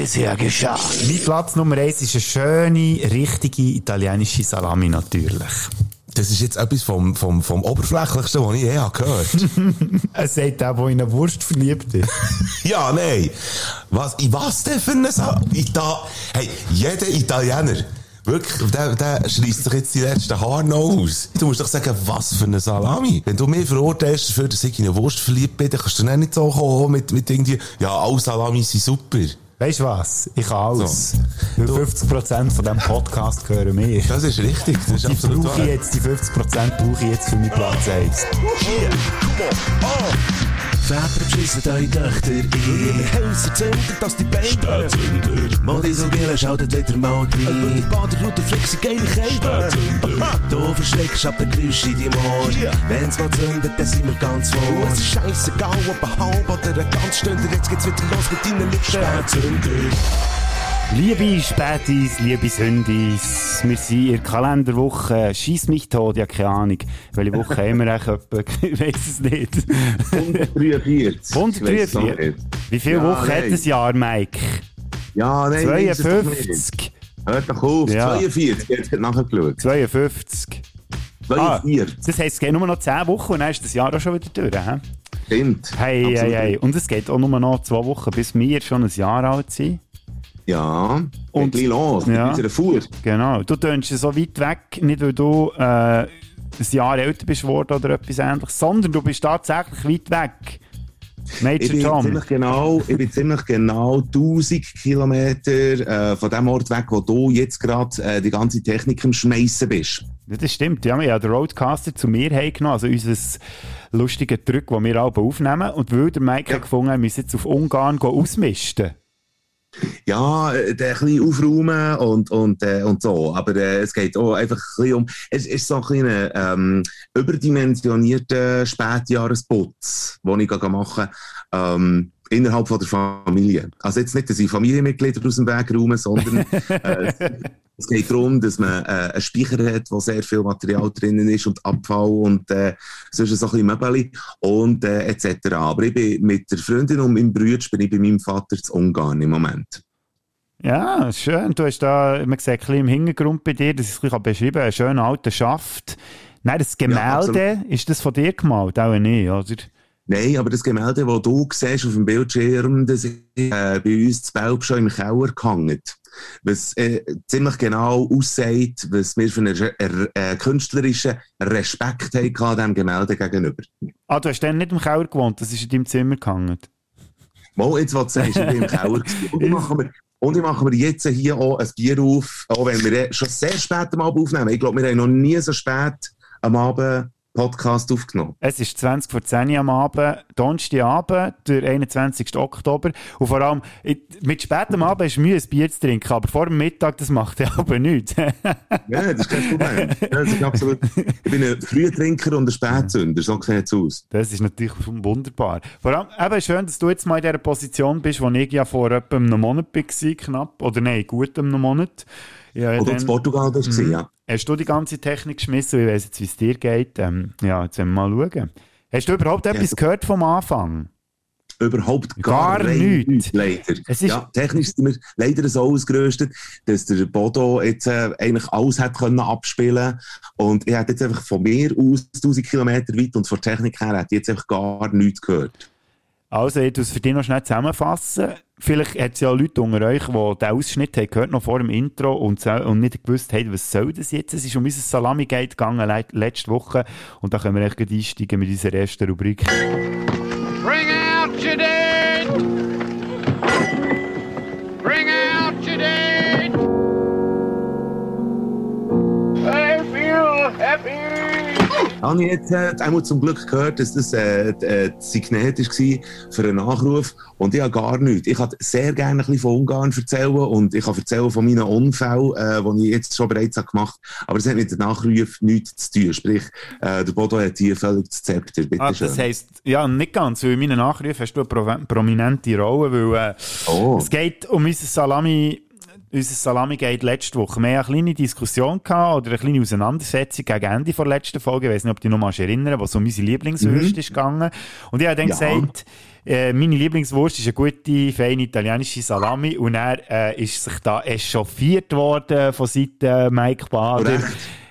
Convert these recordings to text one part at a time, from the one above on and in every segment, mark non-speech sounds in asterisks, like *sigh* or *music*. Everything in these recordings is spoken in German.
bisher geschah. Mein Platz Nummer eins ist eine schöne, richtige italienische Salami natürlich. Das ist jetzt etwas vom, vom, vom Oberflächlichsten, was ich je habe gehört *laughs* Er sagt der, der in eine Wurst verliebt ist. *laughs* Ja, nein. Was, in was denn für eine Sa Ita Hey, jeder Italiener, wirklich, der, der schreisst sich jetzt die letzten Haare noch aus. Du musst doch sagen, was für eine Salami. Wenn du mich verurteilst dafür, dass ich in eine Wurst verliebt bin, dann kannst du dann nicht so kommen mit, mit irgendwie, ja, alle Salami sind super. Weißt du was? Ich kann alles. Weil 50% von diesem Podcast gehören mir. Das ist richtig, das ist Die absolut brauche ich jetzt, die 50% brauche ich jetzt für meinen Platz 1. Väter beschissen eure Töchter in ihre Häuser zündet, dass die Beine Modi so Gille schaltet wieder mal rein Die Baderroute fliegt sie geile Kälte Du verschreckst ab der Geräusch in die Ohr Wenn's mal zündet, dann sind wir ganz vor. Es ist scheissegal, ob ein halb oder ein ganz Stunde Jetzt geht's wieder los mit deinen Lippen. Spätzünder Liebe Spätis, liebe Sündis, wir sind in der Kalenderwoche. Schieß mich tot, ja keine Ahnung. Welche Woche haben wir eigentlich? *laughs* Ich weiß es nicht. 143. 143? *laughs* Wie viele Ja, Wochen hat nein. das Jahr, Mike? Ja, nein, weiss es doch nicht. 52. Hört doch auf, Ja. 42, jetzt hat nachgeschaut. 52. Ah, 42, das heisst, es geht nur noch 10 Wochen und dann ist das Jahr auch schon wieder durch. He? stimmt. Hey, hey, hey. Und es geht auch nur noch 2 Wochen, bis wir schon ein Jahr alt sind. Ja, Und- ein los, Ja. mit unserer Fuhr. Genau. Du tönst so weit weg, nicht weil du äh, ein Jahr älter bist worden oder etwas ähnliches, sondern du bist tatsächlich weit weg. Ich Major bin, Tom. ziemlich genau, ich bin ziemlich genau 1000 Kilometer äh, von dem Ort weg, wo du jetzt gerade äh, die ganze Technik am Schmeissen bist. Das stimmt. Ja, wir haben den Roadcaster zu mir heimgenommen, also unser lustiges Drück, das wir alle aufnehmen. Und weil der Mike Ja. hat gefunden, wir müssen jetzt auf Ungarn ausmisten. Ja, äh, der ein bisschen aufräumen und, und, äh, und so. Aber äh, es geht auch einfach ein bisschen um, es ist so ein kleiner ähm, überdimensionierter Spätjahresputz, den ich gerade mache, ähm, innerhalb von der Familie. Also jetzt nicht, dass ich Familienmitglieder aus dem Weg räume, sondern *laughs* äh, es geht darum, dass man äh, einen Speicher hat, wo sehr viel Material drinnen ist und Abfall und äh, sonst so ein bisschen Möbel und äh, etc. Aber ich bin mit der Freundin und meinem Bruder bin ich bei meinem Vater zu Ungarn im Moment. Ja, schön. Du hast da, man sieht ein bisschen im Hintergrund bei dir, das ist ein bisschen beschrieben, einen schönen alten Schaft. Nein, das Gemälde, ist das von dir gemalt? Auch nicht, oder? Nein, aber das Gemälde, das du siehst auf dem Bildschirm, das ist äh, bei uns zu Belp schon im Keller gehangen. Was äh, ziemlich genau aussagt, was wir für einen re- äh, künstlerischen Respekt an diesem Gemälde gegenüber. Ah, du hast dann nicht im Keller gewohnt, das ist in deinem Zimmer gehangen. Mal, jetzt, was du sagst, ich bin im Keller. *laughs* Und ich mache mir, und ich mache mir jetzt hier auch ein Bier auf, auch wenn wir eh schon sehr spät am Abend aufnehmen. Ich glaube, wir haben noch nie so spät am Abend Podcast aufgenommen. Es ist 20 vor 10 Uhr am Abend, Donnerstagabend, der 21. Oktober. Und vor allem, mit spätem Abend ist Mühe, ein Bier zu trinken, aber vor dem Mittag, das macht ja *laughs* aber nichts. Ja, das ist kein Problem. Das ist absolut. Ich bin ein Frühtrinker und ein Spätzünder, so sieht es aus. Das ist natürlich wunderbar. Vor allem, eben schön, dass du jetzt mal in dieser Position bist, wo ich ja vor etwa einem Monat war, knapp. Oder nein, gut einem Monat. Ja, Oder in Portugal warst du, ja. Hast du die ganze Technik geschmissen? Ich weiss jetzt, wie es dir geht. Ähm, ja, jetzt wollen wir mal schauen. Hast du überhaupt etwas so- gehört vom Anfang? Überhaupt gar, Gar nichts. nichts, leider. Es ist- ja, technisch sind wir leider so ausgerüstet, dass der Bodo jetzt äh, eigentlich alles hat können abspielen und ich hätte jetzt einfach von mir aus 1000 Kilometer weit und von der Technik her ich jetzt einfach gar nichts gehört. Also, ich muss für dich noch schnell zusammenfassen. Vielleicht hat es ja Leute unter euch, die den Ausschnitt haben gehört, noch vor dem Intro und, und nicht gewusst haben, was soll das jetzt? Es ist um unser Salami-Gate gegangen le letzte Woche und da können wir echt einsteigen mit unserer ersten Rubrik. Habe ich jetzt äh, einmal zum Glück gehört, dass das äh, äh, das Signet war für einen Nachruf und ich habe gar nichts. Ich kann sehr gerne ein bisschen von Ungarn erzählen und ich kann erzählen von meinen Unfällen, äh, die ich jetzt schon bereits habe gemacht habe, aber es hat mit dem Nachruf nichts zu tun. Sprich, äh, der Bodo hat hier völlig das Zepter. Bitte Ah, das heisst, ja, nicht ganz, weil in meinen Nachrufen hast du eine pro prominente Rolle, weil äh, Oh. es geht um unser Salami unser Salami geht letzte Woche. Wir haben eine kleine Diskussion gehabt oder eine kleine Auseinandersetzung gegen Ende der letzten Folge. Ich weiß nicht, ob du dich noch mal erinnern, wo es um unsere Lieblingswürste ist gegangen. Und ich habe dann Ja. gesagt, äh, meine Lieblingswurst ist eine gute, feine italienische Salami. Und er äh, ist sich da echauffiert worden von Seiten Mike Bader.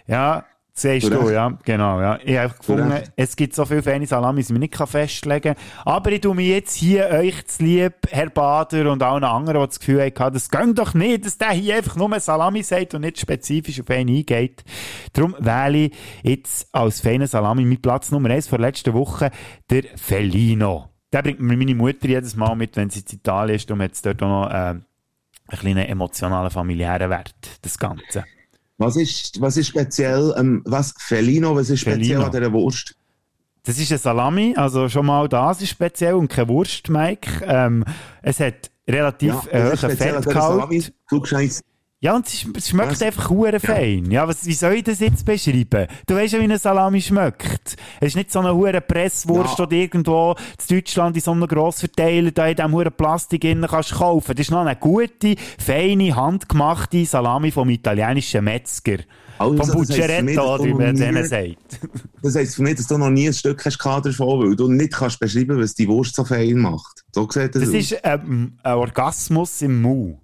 Ja, siehst du, ja, genau, ja. Ich habe gefunden, es gibt so viele feine Salamis, die ich nicht festlegen kann. Aber ich tue mir jetzt hier euch zu lieb, Herr Bader und allen anderen, die das Gefühl hatten, das geht doch nicht, dass der hier einfach nur Salami sagt und nicht spezifisch auf einen eingeht. Darum wähle ich jetzt als feine Salami mit Platz Nummer 1 vor letzter Woche der Felino. Der bringt mir meine Mutter jedes Mal mit, wenn sie in Italien ist. Darum hat es dort auch noch äh, einen kleinen emotionalen, familiären Wert, das Ganze. Was ist, was ist speziell, ähm, was, Felino, was ist speziell Felino. an dieser Wurst? Das ist eine Salami, also schon mal das ist speziell und keine Wurst, Mike. Ähm, es hat relativ ist hohen? Fettgehalt. Ja, und es, es schmeckt Was? einfach hure fein. Ja, was, wie soll ich das jetzt beschreiben? Du weißt ja, wie eine Salami schmeckt. Es ist nicht so eine hure Presswurst, Ja. die irgendwo in Deutschland in so einem Grossverteiler da in diesem hure Plastik innen kannst kaufen. Das ist noch eine gute, feine, handgemachte Salami vom italienischen Metzger. Also, vom Bucceretto, wie man denen sagt. *laughs* das heisst für mich, dass du noch nie ein Stück hast davon, weil du nicht kannst beschreiben, was die Wurst so fein macht. So sieht das, Das aus. ist ähm, ein Orgasmus im Mund.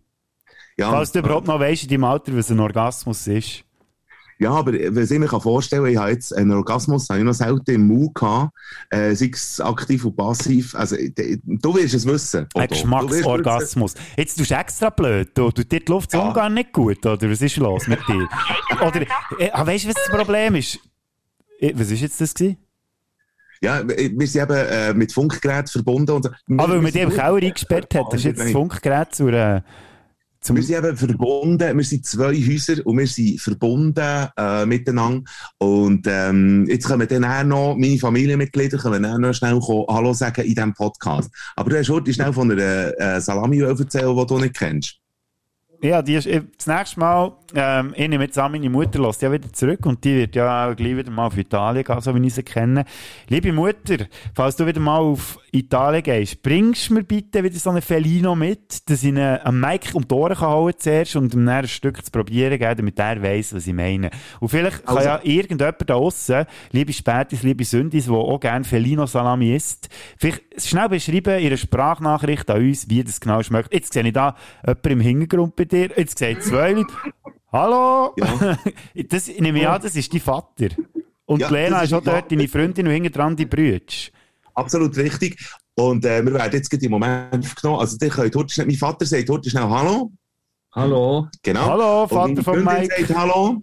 Ja, Falls du überhaupt noch weißt in deinem Alter, was ein Orgasmus ist. Ja, aber was ich mir vorstellen kann, ich habe jetzt einen Orgasmus habe ich noch selten im Mund gehabt, äh, sei es aktiv und passiv. Also, d- du wirst es wissen. Ein. Du. Geschmacksorgasmus. Jetzt tust du extra blöd. Du, tut dir die Luft Ja. gar nicht gut, oder? Was ist los mit dir? oder, äh, ah, weißt du, was das Problem ist? Äh, Was ist jetzt das gewesen? Ja, wir sind eben äh, mit Funkgerät verbunden. Und, Ah, weil man im sind- Keller eingesperrt hat. Das ist jetzt das Funkgerät zur, äh, zum... Wir sind eben verbunden, wir sind zwei Häuser und wir sind verbunden äh, miteinander. Und ähm, jetzt können dann auch noch, meine Familienmitglieder können dann noch schnell kommen, Hallo sagen in diesem Podcast. Aber du hast heute schnell von einer äh, Salami erzählen, die du nicht kennst. Ja, die ist, äh, das nächste Mal, ähm, ich nehme jetzt an, meine Mutter lässt ja wieder zurück und die wird ja auch gleich wieder mal auf Italien gehen, so wie ich sie kenne. Liebe Mutter, falls du wieder mal auf Italien gehst, bringst mir bitte wieder so einen Felino mit, dass ich ihn am Mike um die Ohren kann hauen zuerst und ihm dann ein Stück zu probieren geben, damit er weiss, was ich meine. Und vielleicht kann Also- ja irgendjemand da aussen, liebe Spätis, liebe Sündis, der auch gerne Felino-Salami isst, vielleicht schnell beschreiben, ihre Sprachnachricht an uns, wie das genau schmeckt. Jetzt sehe ich da jemanden im Hintergrund bei dir, jetzt sehe ich zwei Leute. Hallo! Ja. *laughs* das, ich nehme an, das ist dein Vater. Und Ja, Lena ist auch dort deine Freundin und hinten dran die Brüder. Absolut richtig. Und äh, wir werden jetzt gerade im Moment aufgenommen. Also, ihr könnt heute schnell, mein Vater sagt heute schnell Hallo. Hallo. Genau. Hallo, Und Vater meine von Mike. sagt Hallo.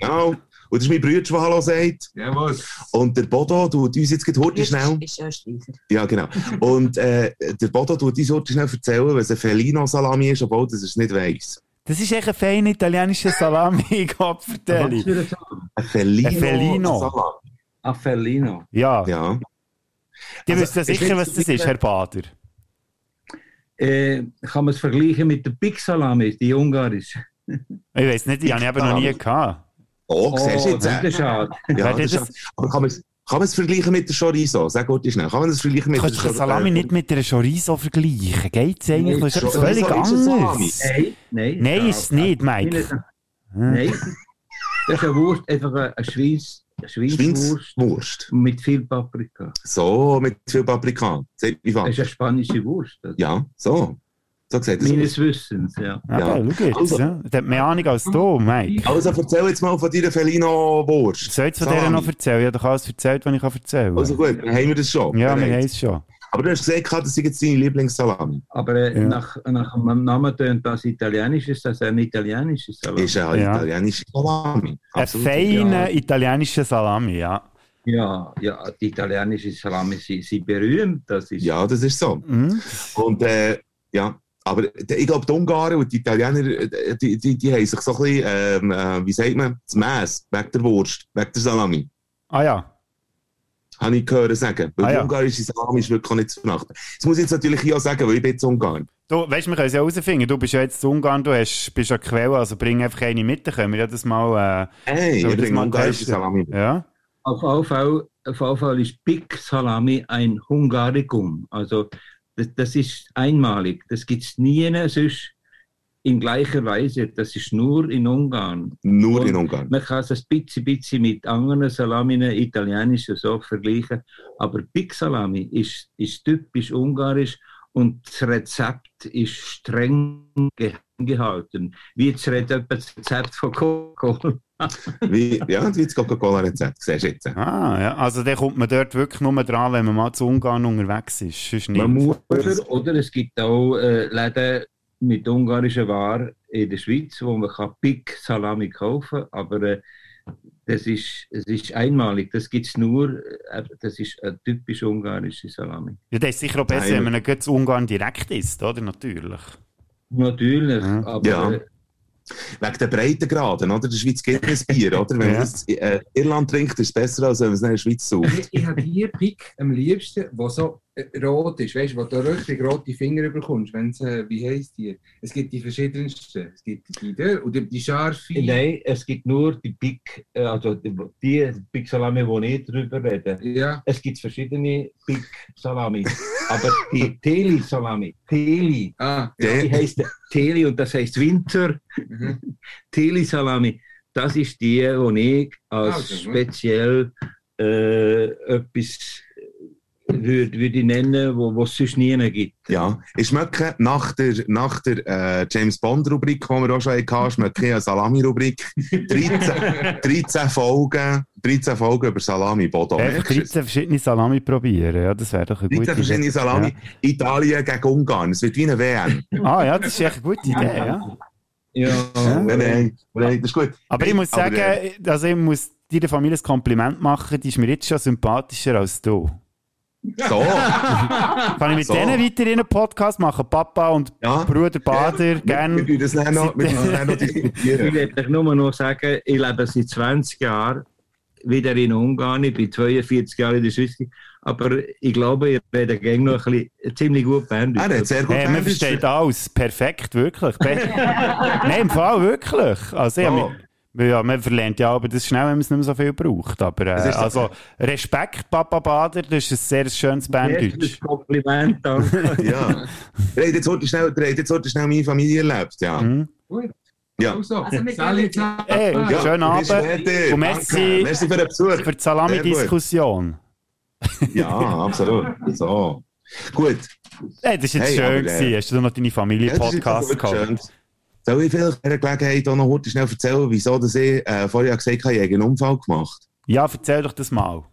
Genau. Und das ist mein Bruder, der Hallo sagt. Jawohl. Und der Bodo tut uns jetzt gerade heute schnell. Ist ja Steifer. Ja, genau. Und äh, der Bodo tut uns heute schnell erzählen, was ein Felino-Salami ist, obwohl das es nicht weiss. Das ist echt ein feiner italienischer Salami, Gott Was vertelle. ein Song? Ein Felino. Ein Fellino. Ja, Ja. die Also, wissen sicher, was das ist, Herr Bader. Äh, kann man es vergleichen mit der Big Salami, die ungarische? Ich weiß nicht, die habe ich eben noch nie gehabt. Oh, siehst du jetzt? das äh? ist schade. Ja, das das- ist, aber kann man es es vergleichen mit der Chorizo? Sag gut schnell. Kann man das vergleichen mit Du kannst der den Salami nicht mit einer Chorizo vergleichen. Geht's eigentlich? Nee, Das ist etwas Chorizo völlig anderes. Nein, nein. Nein, ist es nicht, Mike. Nein. Das ist eine Wurst, einfach eine Schweins, Schweinswurst mit viel Paprika. So, mit viel Paprika. Das ist eine spanische Wurst. Also. Ja, so. So aus. Meines Wissens, ja. Ja, Ja. schau jetzt. Also- ja. Das hat mehr Ahnung als du, Mike. *laughs* Also erzähl jetzt mal von deiner Felino-Wurst. Soll ich von der noch erzählen? Ja, doch alles erzählt, was ich erzählen kann. Also gut, dann haben wir das schon. ja, wir haben es schon. Aber du hast gesagt, das ist jetzt deine Lieblingssalami. Aber äh, Ja. nach, nach dem Namen tönt das italienisch, ist das ein italienisches Salami? Ist eine Ja. italienische Salami. Ein Absolut. feiner Ja. italienischer Salami, ja. Ja, ja, die italienische Salami sind, sind berühmt. Das ist, Ja, das ist so. Mhm. Und äh, ja, aber d- ich glaube, die Ungarn und die Italiener, äh, die, die, die haben sich so ein bisschen, ähm, äh, wie sagt man, das Mess wegen der Wurst, wegen der Salami. Ah ja. Habe ich gehört sagen. Weil Ah, die ja. ungarische Salami ist wirklich nicht zu verachten. Das muss ich jetzt natürlich hier auch sagen, weil ich bin jetzt Ungarn. Du, weißt, wir können es ja herausfinden. Du bist ja jetzt in Ungarn, du hast, bist ja Quelle, also bring einfach eine mit, dann können wir ja das mal, Hey, Soll ich bringe mal ungarische testen? Salami mit. äh, ja. Auf jeden Fall, auf jeden Fall ist Big Salami ein Hungaricum. Also das, das ist einmalig. Das gibt es nie sonst in gleicher Weise. Das ist nur in Ungarn. Nur Und in Ungarn. Man kann es ein bisschen, bisschen mit anderen Salaminen, italienischen so vergleichen. Aber Big Salami ist, ist typisch ungarisch und das Rezept ist streng gehalten. Wie das Rezept von Coca-Cola. *laughs* Wie, ja, wie das Coca-Cola-Rezept, siehst du jetzt. Ah, ja. Also dann kommt man dort wirklich nur dran, wenn man mal zu Ungarn unterwegs ist. Sonst. Man muss, Oder, oder es gibt auch äh, Läden mit ungarischer Ware in der Schweiz, wo man kann Big Salami kaufen kann, aber äh, das ist, es ist einmalig. Das gibt es nur, äh, das ist eine typisch ungarische Salami. Ja, das ist sicher auch besser, Nein. wenn man zu Ungarn direkt isst, oder? Natürlich. Natürlich, Ja. aber Ja. Wegen der Breitengraden, oder? In der Schweiz gibt es Bier, oder? Wenn *laughs* Ja. man das in äh, Irland trinkt, ist es besser, als wenn man es in der Schweiz sucht. Ich, ich habe die Pick am liebsten, die so rot ist, weißt du, wo du richtig rote Finger bekommst, wenn's, äh, wie heisst die? Es gibt die verschiedensten. Es gibt die da und die, die scharfe. nein, es gibt nur die Big, äh, also die, die Big Salami, wo ich drüber rede. Ja, Es gibt verschiedene Big Salami, aber die *laughs* Teli Salami, Teli, ah, Der- die heißt Teli und das heißt Winter. mhm. *laughs* Teli Salami, das ist die, die ich als Also, speziell äh, etwas würde würd ich nennen, wo wo es sonst nie gibt. Ja, ich schmecke nach der, nach der äh, James Bond-Rubrik, die wir auch schon hatten, schmecke ich eine Salami-Rubrik. 13, 13 Folgen, 13 Folgen über Salami, Bodo. Es? 13 verschiedene Salami probieren, ja, das wäre doch eine gute 13 verschiedene. Salami. Italien gegen Ungarn. Es wird wie eine WM. Ja. Ah ja, das ist echt eine gute Idee, ja. Ja, Nein, nein, nein, das ist gut. Aber ich muss sagen, äh, also ich muss deiner Familie ein Kompliment machen, die ist mir jetzt schon sympathischer als du. So, *laughs* Kann ich mit So. denen weiter in einen Podcast machen? Papa und ja. Bruder Bader, Wir, wir gerne. tun das dann noch, wir tun das dann noch Ich diskutieren. werde euch nur noch sagen, ich lebe seit 20 Jahren wieder in Ungarn. Ich bin 42 Jahre in der Schweiz. Aber ich glaube, ihr redet gegen noch ein bisschen, ziemlich gut Berndeutsch. Er hat sehr gut Hey, man versteht alles. Perfekt, wirklich. *laughs* Nein, im Fall wirklich. Also, ich mich- ja, man verlernt ja aber das schnell, wenn man es nicht mehr so viel braucht. Aber äh, also, Respekt, Papa Bader, das ist ein sehr schönes Berndeutsch. Erstes Kompliment, danke. *laughs* Ja. Hat jetzt heute schnell, jetzt heute schnell meine Familie erlebt, ja. Mhm. Gut. Ja. Also, Also, Sally jetzt- Hey, Ja, schönen Abend. Und merci- Danke. merci für den Besuch. Für die Salami-Diskussion. Ja, absolut. So. Gut. Hey, das war jetzt Hey, schön. aber, äh, gewesen. Hast du noch deine Ja, Familie-Podcast wirklich gehabt? Soll ich vielleicht bei dieser Gelegenheit auch noch heute schnell erzählen, wieso dass ich äh, vorher gesagt habe, ich habe einen Unfall gemacht? Ja, erzähl doch das mal.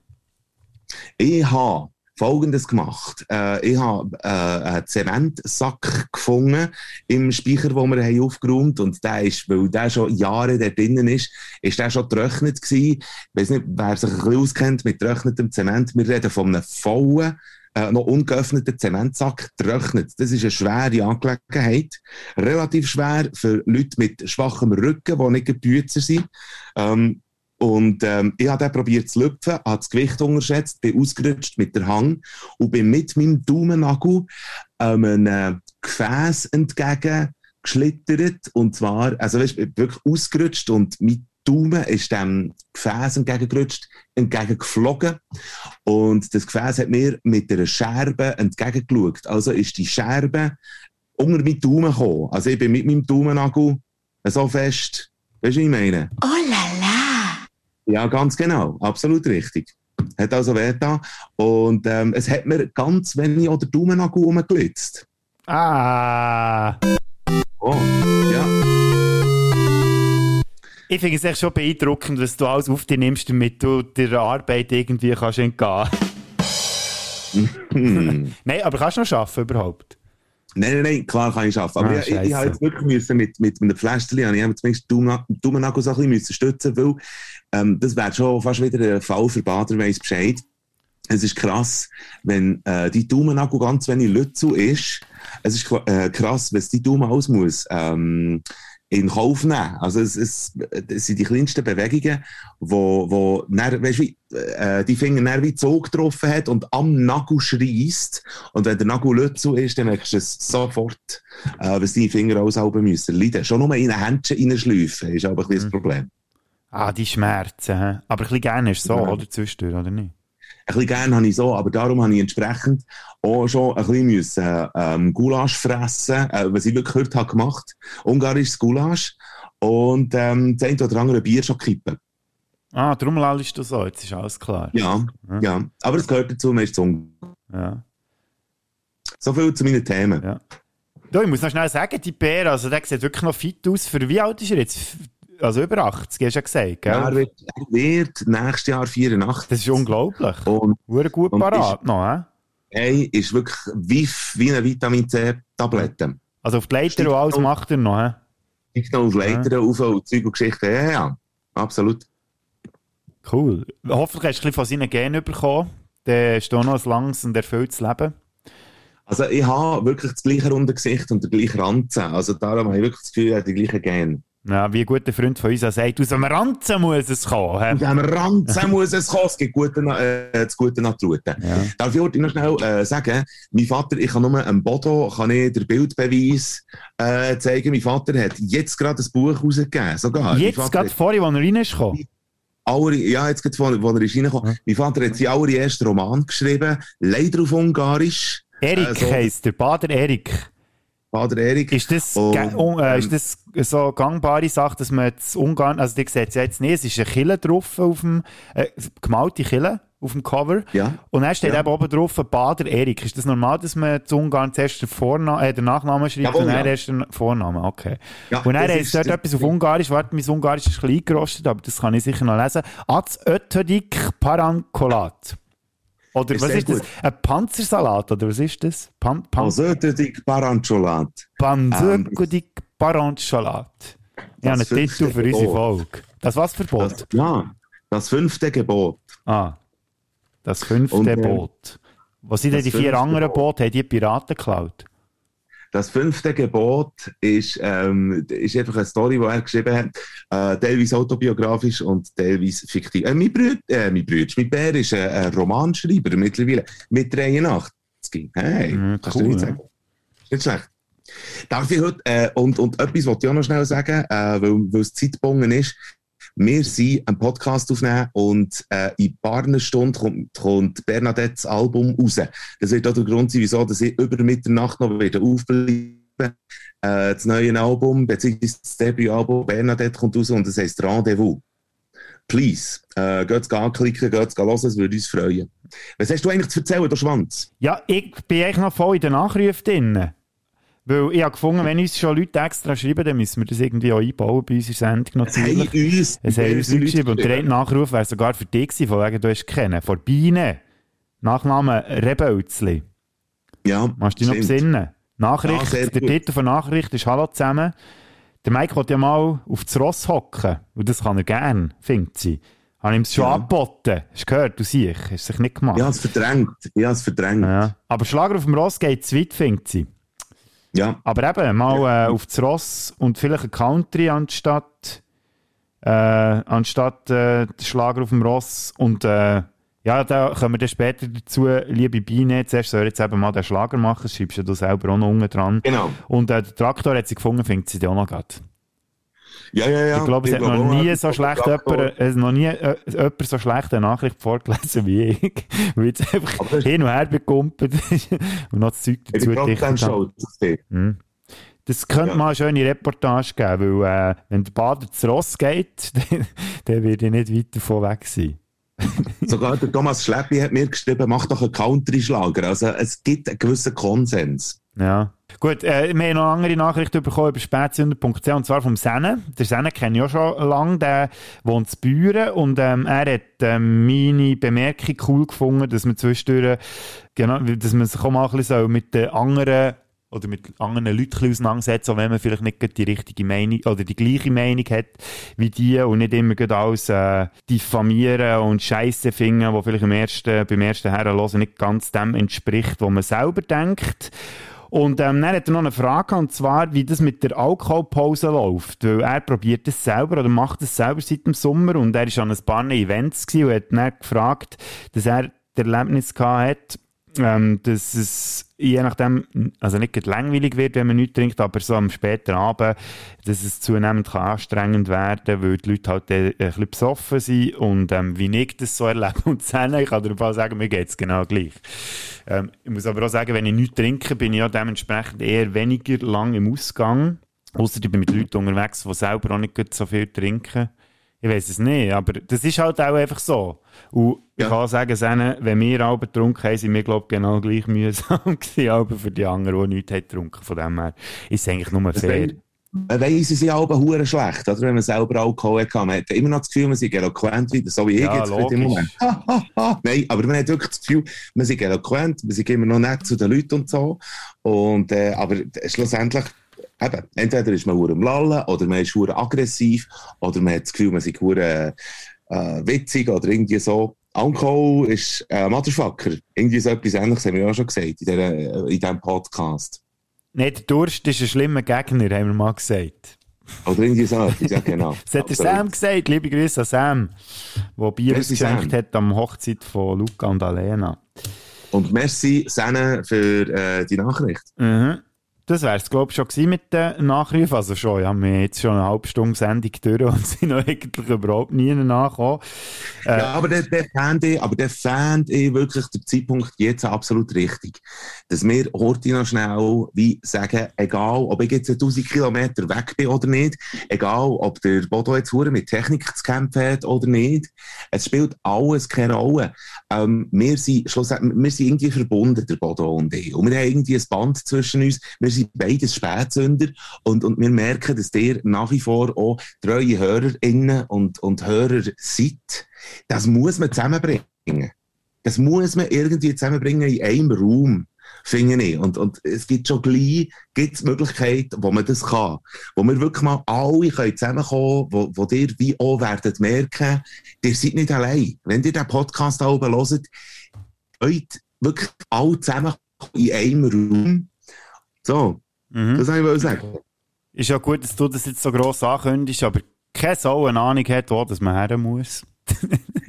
Ich habe Folgendes gemacht. Äh, ich habe äh, einen Zementsack gefunden im Speicher, den wir haben aufgeräumt und der ist, weil der schon Jahre da drinnen ist, ist der schon getrocknet gewesen. Ich weiß nicht, wer sich ein bisschen auskennt mit getrocknetem Zement. Wir reden von einem vollen, äh, noch ungeöffneten Zementsack getrocknet. Das ist eine schwere Angelegenheit. Relativ schwer für Leute mit schwachem Rücken, die nicht Bützer sind. Ähm, und ähm, ich habe den probiert zu lüpfen, habe das Gewicht unterschätzt, bin ausgerutscht mit der Hang und bin mit meinem Daumennagel ähm, einem Gefäß entgegen geschlittert. Und zwar, also weißt, wirklich ausgerutscht und mein Daumen ist dem Gefäß entgegengerutscht, entgegengeflogen. Und das Gefäß hat mir mit einer Scherbe entgegengeschaut. Also ist die Scherbe unter meinen Daumen gekommen. Also ich bin mit meinem Daumennagel so fest, weißt du, wie ich meine? Oh la la! Ja, ganz genau. Absolut richtig. Hat also weh getan. Und ähm, es hat mir ganz wenig oder Daumennagel rumgelitzt. Ah. Oh, ja. Ich finde es echt schon beeindruckend, was du alles auf dich nimmst, damit du der Arbeit irgendwie kannst entgehen. Hm. *laughs* Nein, aber kannst du noch arbeiten überhaupt? Nein, nein, nein, klar kann ich arbeiten. Aber Ah, ich, ich, ich habe jetzt wirklich müssen mit, mit einem Fläschchen, habe ich habe zumindest den Daumen- so ein bisschen stützen, weil ähm, das wäre schon fast wieder ein Fall für Bader, weiss Bescheid. Es ist krass, wenn äh, die Daumennagel ganz wenig Lützel ist. Es ist äh, krass, wenn es die Daumen aus muss. Ähm, in Kauf nehmen. Also es, es, es sind die kleinsten Bewegungen, wo, wo dann, weißt, wie, äh, die Finger dann wie Zug getroffen hat und am Nagel schreist. Und wenn der Nagel Lützel ist, dann merkst du es sofort, äh, was deine Finger aushalten müssen. Leiden. Schon nur in ein Händchen reinschleifen ist aber ein bisschen das Problem. Ah, die Schmerzen. Aber ein bisschen gerne ist so, Ja. oder? Zwischendurch, oder nicht? Bisschen gern habe ich so, aber darum habe ich entsprechend auch schon ein bisschen müssen, ähm, Gulasch fressen, äh, was ich wirklich heute habe gemacht. Ungarisches Gulasch. Und ähm, das eine oder andere Bier schon kippen. Ah, darum lallst du so, jetzt ist alles klar. Ja, Ja. ja. Aber es gehört dazu, man ist zu Ungarn. Ja. So viel zu meinen Themen. Ja. Du, ich muss noch schnell sagen, die Bär, also der sieht wirklich noch fit aus. Für wie alt ist er jetzt? Also über 80, hast du ja gesagt, gell? Er wird, er wird nächstes Jahr 84. Das ist unglaublich. Und Hure gut Und parat noch, hä? hey, ist wirklich wie, wie eine Vitamin C-Tablette. Also auf die Leiter und alles macht er noch, hä? Ich noch auf Leitern rauf und Zeug und Geschichten. Ja, ja, absolut. Cool. Hoffentlich hast du ein bisschen von seinen Genen bekommen. Dann hast du noch ein langes und erfülltes Leben. Also ich habe wirklich das gleiche runde Gesicht und den gleichen Ranzen. Also darum habe ich wirklich das Gefühl, er hat die gleichen Gene. Ja, wie ein guter Freund von uns sagt, aus dem Ranzen muss es kommen. Aus dem Ranzen *laughs* muss es kommen. Es gibt gute, äh, das gute Naturruten. Ja. Darf ich noch schnell äh, sagen, mein Vater, ich kann nur am Bodo, kann ich den Bildbeweis äh, zeigen. Mein Vater hat jetzt gerade ein Buch rausgegeben. Sogar. Jetzt, gerade vorher, als er rein ist gekommen. aller, ja, jetzt gerade, wo, wo er ist reingekommen. Mein Vater hat seinen allerersten Roman geschrieben, leider auf Ungarisch. Erik Äh, so- heisst der, Bader Erik. Vater Erik. Ist das, Und, äh, ähm, ist das so gangbare Sache, dass man das Ungarn, also die sieht es jetzt nicht, es ist eine Kille drauf auf dem, äh, gemalte Kille auf dem Cover. Ja. Und dann steht Ja. eben oben drauf Bader Erik. Ist das normal, dass man zu Ungarn zuerst den, Vorna äh, den Nachnamen schreibt Jawohl, und dann ja. erst den Vornamen? Okay. Ja, und dann ist dort etwas auf Ungarisch, warte, mein Ungarisch ist ein bisschen eingerostet, aber das kann ich sicher noch lesen. Az ötödik parankolat. Oder Ist was ist das? gut. Ein Panzersalat, oder was ist das? Pan, Pan, Also, der dick Barancholat. Panzerkodik Parancholat. Ja, das fünfte Titel für unsere Gebot. Folge. Das was Verbot? Das, ja, das fünfte Gebot. Ah, das fünfte Und, äh, Boot. Was sind denn das die vier anderen Boot. Boote? Haben die Piraten geklaut? Das fünfte Gebot ist, ähm, ist einfach eine Story, die er geschrieben hat, äh, teilweise autobiografisch und teilweise fiktiv. Äh, mein Bruder, äh, mein Bruder, mein Bär ist ein, ein Romanschreiber mittlerweile, mit 83. Hey, Mhm, kannst cool, du nicht sagen. Ist nicht schlecht. Darf ich heute, äh, und, und etwas wollte ich auch noch schnell sagen, äh, weil, es zeitgebunden ist. Wir sind einen Podcast aufnehmen und äh, in ein paar Stunden kommt, kommt Bernadettes Album raus. Das wird auch der Grund sein, wieso dass ich über Mitternacht noch wieder aufbleiben. Äh, das neue Album, beziehungsweise das Debütalbum Bernadette kommt raus und das heisst Rendezvous. Please, äh, geht's anklicken, geht's hören, es würde uns freuen. Was hast du eigentlich zu erzählen, du Schwanz? Ja, ich bin eigentlich noch voll in den Nachrufen drin. Weil ich habe gefunden, wenn uns schon Leute extra schreiben, dann müssen wir das irgendwie auch einbauen bei unserer Sendung natürlich. uns, Es haben uns Leute geschrieben und der Nachruf wäre sogar für dich gewesen, von wegen, du hast kennen. Von Biene. Nachname Rebelzli. Ja, Machst du dich noch besinnen? Ja, Nachricht, sehr der. Titel von Nachricht ist Hallo zusammen. Der Mike will ja mal auf das Ross hocken. Und das kann er gern, findet sie. Habe ihm es schon Ja. angeboten. Hast du gehört, du siehst, hast es sich nicht gemacht. Ich habe es verdrängt. Ich habe es verdrängt. Ja. Ja. Aber Schlager auf dem Ross geht zu weit, findet sie. Aber eben, mal äh, auf das Ross und vielleicht ein Country anstatt, äh, anstatt äh, Schlager auf dem Ross. Und äh, ja, da kommen wir dann später dazu, liebe Biene, zuerst soll er jetzt eben mal den Schlager machen, schreibst ja du selber auch noch unten dran. Genau. Und äh, der Traktor hat sie gefunden, findet sie auch noch gerade. Ja, ja, ja. Ich glaube, es hat noch nie so schlecht jemand, äh, noch nie äh, jemand so schlecht eine Nachricht vorgelesen wie ich. *laughs* Weil jetzt einfach hin und her bekumpelt *laughs* und noch das Zeug dazu gedichtet. Hm. Das könnte Ja. mal eine schöne Reportage geben, weil äh, wenn der Bader zu Ross geht, *laughs* dann, würde ich nicht weit davon weg sein. Sogar der Thomas Schleppi hat mir geschrieben, mach doch einen Country-Schlager. Also es gibt einen gewissen Konsens. Ja. Gut, äh, wir haben noch andere Nachricht bekommen über spätzünder.ch und zwar vom Senne. Der Senne kenne ich auch schon lange, der wohnt in Büren und ähm, er hat ähm, meine Bemerkung cool gefunden, dass man zwischendurch, genau, dass man sich auch mal ein bisschen mit den anderen oder mit anderen Leuten auseinandersetzen, auch wenn man vielleicht nicht die richtige Meinung oder die gleiche Meinung hat wie die und nicht immer alles äh, diffamieren und Scheiße finden, wo vielleicht im ersten, beim ersten Herrenlosen nicht ganz dem entspricht, was man selber denkt. Und ähm, dann hat er noch eine Frage, und zwar, wie das mit der Alkoholpause läuft. Weil er probiert das selber oder macht das selber seit dem Sommer und er war an ein paar Events und hat dann gefragt, dass er das Erlebnis gehabt hat, ähm, dass es je nachdem, also nicht langweilig wird, wenn man nichts trinkt, aber so am späten Abend, dass es zunehmend kann anstrengend werden weil die Leute halt äh, ein bisschen besoffen sind und ähm, wie ich das so erlebe und zusammen, ich kann dir Fall sagen, mir geht es genau gleich. Ähm, ich muss aber auch sagen, wenn ich nichts trinke, bin ich ja dementsprechend eher weniger lang im Ausgang, außer ich bin mit Leuten unterwegs, die selber auch nicht so viel trinken. Ich weiß es nicht, aber das ist halt auch einfach so. Und ich Ja. kann sagen, Sene, wenn wir alle getrunken haben, sind wir, glaube ich, genau gleich mühsam *laughs* gewesen, aber für die anderen, die nichts haben getrunken. Von dem her ist es eigentlich nur fair. Man weiss, es sind alle hure schlecht, oder? Wenn man selber Alkohol hatte. Man hat immer noch das Gefühl, man sei eloquent wieder, so wie ich Ja, jetzt im logisch. Moment. *laughs* Nein, aber man hat wirklich das Gefühl, man sei eloquent, man sei immer noch nett zu den Leuten und so. Und, äh, aber schlussendlich, eben, entweder ist man hure am Lallen, oder man ist hure aggressiv, oder man hat das Gefühl, man sei hure äh, witzig, oder irgendwie so. Alkohol ist äh, Motherfucker. Irgendwie so etwas Ähnliches haben wir auch schon gesagt in, äh, in diesem Podcast. Nicht, der Durst ist ein schlimmer Gegner, haben wir mal gesagt. Oder irgendwie so etwas, ja genau. *laughs* Das hat der. Sam gesagt, liebe Grüße an Sam, der Bier Merci, ausgeschenkt Sam. hat am Hochzeit von Luca und Alena. Und merci, Sene, für äh, die Nachricht. Mhm. Das wäre es, glaube ich, schon gewesen mit den Nachrufen. Also schon, ja, wir haben jetzt schon eine halbe Stunde Sendung durch und *laughs* sind noch eigentlich überhaupt nie nachgekommen. Äh, Ja, aber der, der fand ich, aber der fand ich wirklich der Zeitpunkt jetzt absolut richtig. Dass wir heute noch schnell wie sagen, egal, ob ich jetzt 1000 Kilometer weg bin oder nicht, egal, ob der Bodo jetzt mit Technik zu kämpfen hat oder nicht, es spielt alles keine Rolle. Ähm, wir sind wir sind irgendwie verbunden, der Bodo und ich. Und wir haben irgendwie ein Band zwischen uns. Wir sind beides Spätsünder und, und wir merken, dass ihr nach wie vor auch treue HörerInnen und, und Hörer seid. Das muss man zusammenbringen. Das muss man irgendwie zusammenbringen in einem Raum, finde ich. Und, und es gibt schon gleich gibt's Möglichkeiten, wo man das kann. Wo wir wirklich mal alle können zusammenkommen wo, wo ihr wie auch werdet merken, ihr seid nicht allein. Wenn ihr den Podcast da oben hört, könnt wirklich alle zusammen in einem Raum. So, mhm. das wollte ich sagen. Ist ja gut, dass du das jetzt so gross ankündigst, aber keine Sau eine Ahnung hat, wo dass man her muss.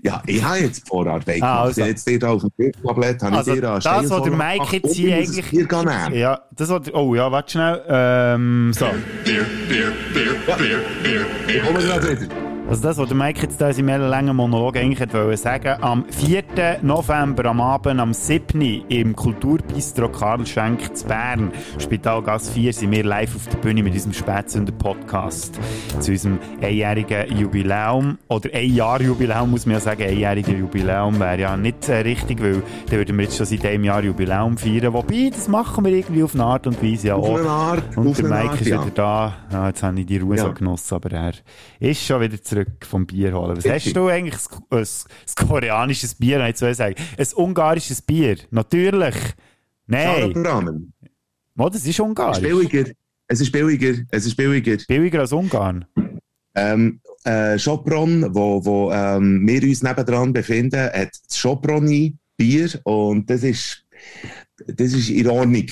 Ja, ich habe jetzt Vorarbeit Ah, gemacht. also. Ich habe jetzt da auf dem Bildtablett habe Also, ich dir das, was der Mike jetzt hier eigentlich- nehmen. Ja, das was, oh ja, warte schnell, ähm, so. Ich komme gerade wieder. Also das, was der Mike jetzt da in seinem ellenlangen Monolog eigentlich wollen sagen, am 4. November am Abend, am 7. im Kulturbistro Karl Schenk zu Bern, Spitalgas 4, sind wir live auf der Bühne mit unserem Spätsünder-Podcast zu unserem einjährigen Jubiläum, oder ein Jahr Jubiläum, muss man ja sagen, einjährige Jubiläum wäre ja nicht äh, richtig, weil dann würden wir jetzt schon seit einem Jahr Jubiläum feiern, wobei, das machen wir irgendwie auf eine Art und Weise ja Auf auch. eine Art, Und auf der Mike Art, ist ja. wieder da. Ja, jetzt habe ich die Ruhe Ja. so genossen, aber er ist schon wieder zurück vom Bier holen. Was hast du eigentlich? Ein, ein, ein koreanisches Bier, kann ich zu sagen. Ein ungarisches Bier. Natürlich. Nein. Mo, das ist Es ist ungarisch. billiger. Es ist billiger. Es ist billiger. Billiger als Ungarn. Ähm, äh, Schopron, wo, wo ähm, wir uns nebendran befinden, hat das Schoproni Bier und das ist, das ist in Ordnung.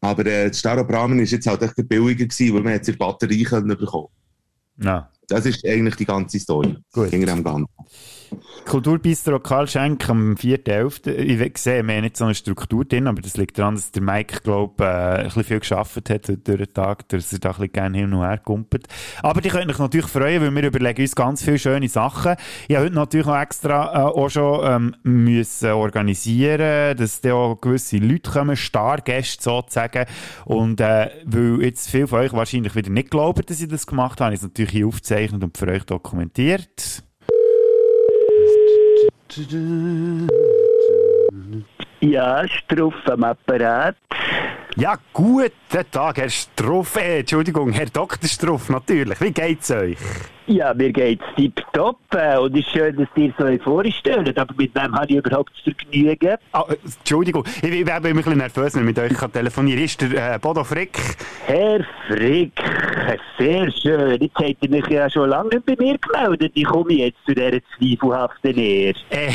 Aber äh, das Starobramen ist jetzt halt echt billiger gewesen, weil man jetzt die Batterie können bekommen. Ja. Das ist eigentlich die ganze Story. Gut. Hinter dem Ganzen. Kulturbistro Karl Schenk am 4.11. Ich sehe, wir haben nicht so eine Struktur drin, aber das liegt daran, dass der Mike, glaube äh, ein bisschen viel geschafft hat durch den Tag, dass er da ein bisschen gerne hin und her kumpelt. Aber die könnt euch natürlich freuen, weil wir überlegen uns ganz viele schöne Sachen. Ich habe heute natürlich noch extra äh, auch schon ähm, müssen organisieren, dass da auch gewisse Leute kommen, Stargäste sozusagen. Und äh, weil jetzt viele von euch wahrscheinlich wieder nicht glauben, dass ich das gemacht habe, es natürlich hier aufgezeichnet und für euch dokumentiert. Ja, Struff am Apparat. Ja, guten Tag, Herr Struff. Äh, Entschuldigung, Herr Dr. Struff, natürlich. Wie geht's euch? Ja, mir geht's tipptopp äh, und es ist schön, dass ihr so euphorisch steht. Aber mit wem habe ich überhaupt das Vergnügen? Ah, äh, Entschuldigung, ich, ich werde immer ein bisschen nervös, wenn ich mit euch kann telefonieren Ist der äh, Bodo Frick? Herr Frick, sehr schön. Jetzt habt ihr mich ja schon lange nicht bei mir gemeldet. Ich komme jetzt zu dieser zweifelhaften Ehre. *laughs*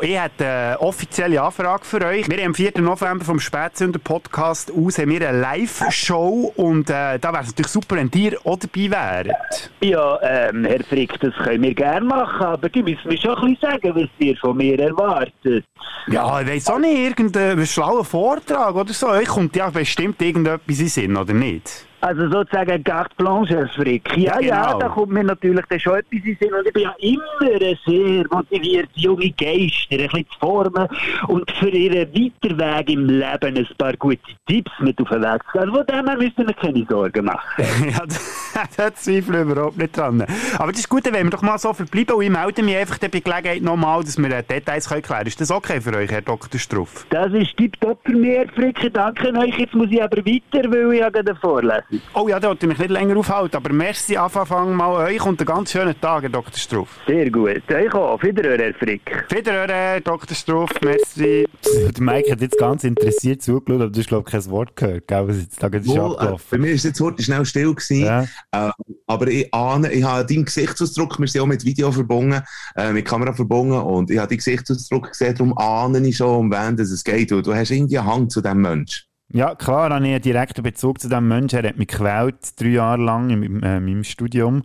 Ich habe eine offizielle Anfrage für euch. Wir haben am 4. November vom Spätsünder Podcast aus haben wir eine Live-Show und äh, da wäre es natürlich super, wenn ihr auch dabei wäret. Ja, Ähm, Herr Frick, das können wir gerne machen, aber die müssen mir schon ein bisschen sagen, was ihr von mir erwartet. Ja, ich weiss auch nicht, irgendein schlauer Vortrag oder so. Euch kommt ja bestimmt irgendetwas in Sinn, oder nicht? Also sozusagen carte blanche, Herr Frick. Ja, Ja, ja, genau. da kommt mir natürlich dann schon etwas in Sinn. Und ich bin ja immer ein sehr motiviert, junge Geister ein bisschen zu formen und für ihren Weiterweg im Leben ein paar gute Tipps mit auf den Weg zu geben. Von dem her müssen wir keine Sorgen machen. *laughs* ja, *laughs* da, zweifle ich überhaupt nicht dran. Aber das ist gut, wollen wir doch mal so verbleiben und ich melde mich einfach bei Gelegenheit nochmal, dass wir äh, Details können klären können. Ist das okay für euch, Herr Dr. Struff? Das ist tipptopp für mich, Herr Frick. Danke euch. Jetzt muss ich aber weiter, weil ich ja gerade eine Vorlesung Oh ja, da wollte ich mich nicht länger aufhalten, aber merci Anfang mal euch und einen ganz schönen Tag, Herr Dr. Struff. Sehr gut. Euch auch. Wiederhören, Herr Frick. Wiederhören, Dr. Struff, merci. Der Mike hat jetzt ganz interessiert zugeschaut, aber du hast, glaube ich, kein Wort gehört, gell, was jetzt da gerade ist Wohl, äh, bei abgelaufen. mir ist jetzt heute schnell still gewesen. Ja. Äh, aber ich ahne, ich habe deinen Gesichtsausdruck, wir sind auch mit Video verbunden, äh, mit Kamera verbunden und ich habe deinen Gesichtsausdruck gesehen, darum ahne ich schon, um wen das es geht. Und du hast irgendwie einen Hang zu diesem Mensch. Ja, klar, habe ich einen direkten Bezug zu diesem Menschen. Er hat mich gequält, drei Jahre lang in äh, meinem Studium.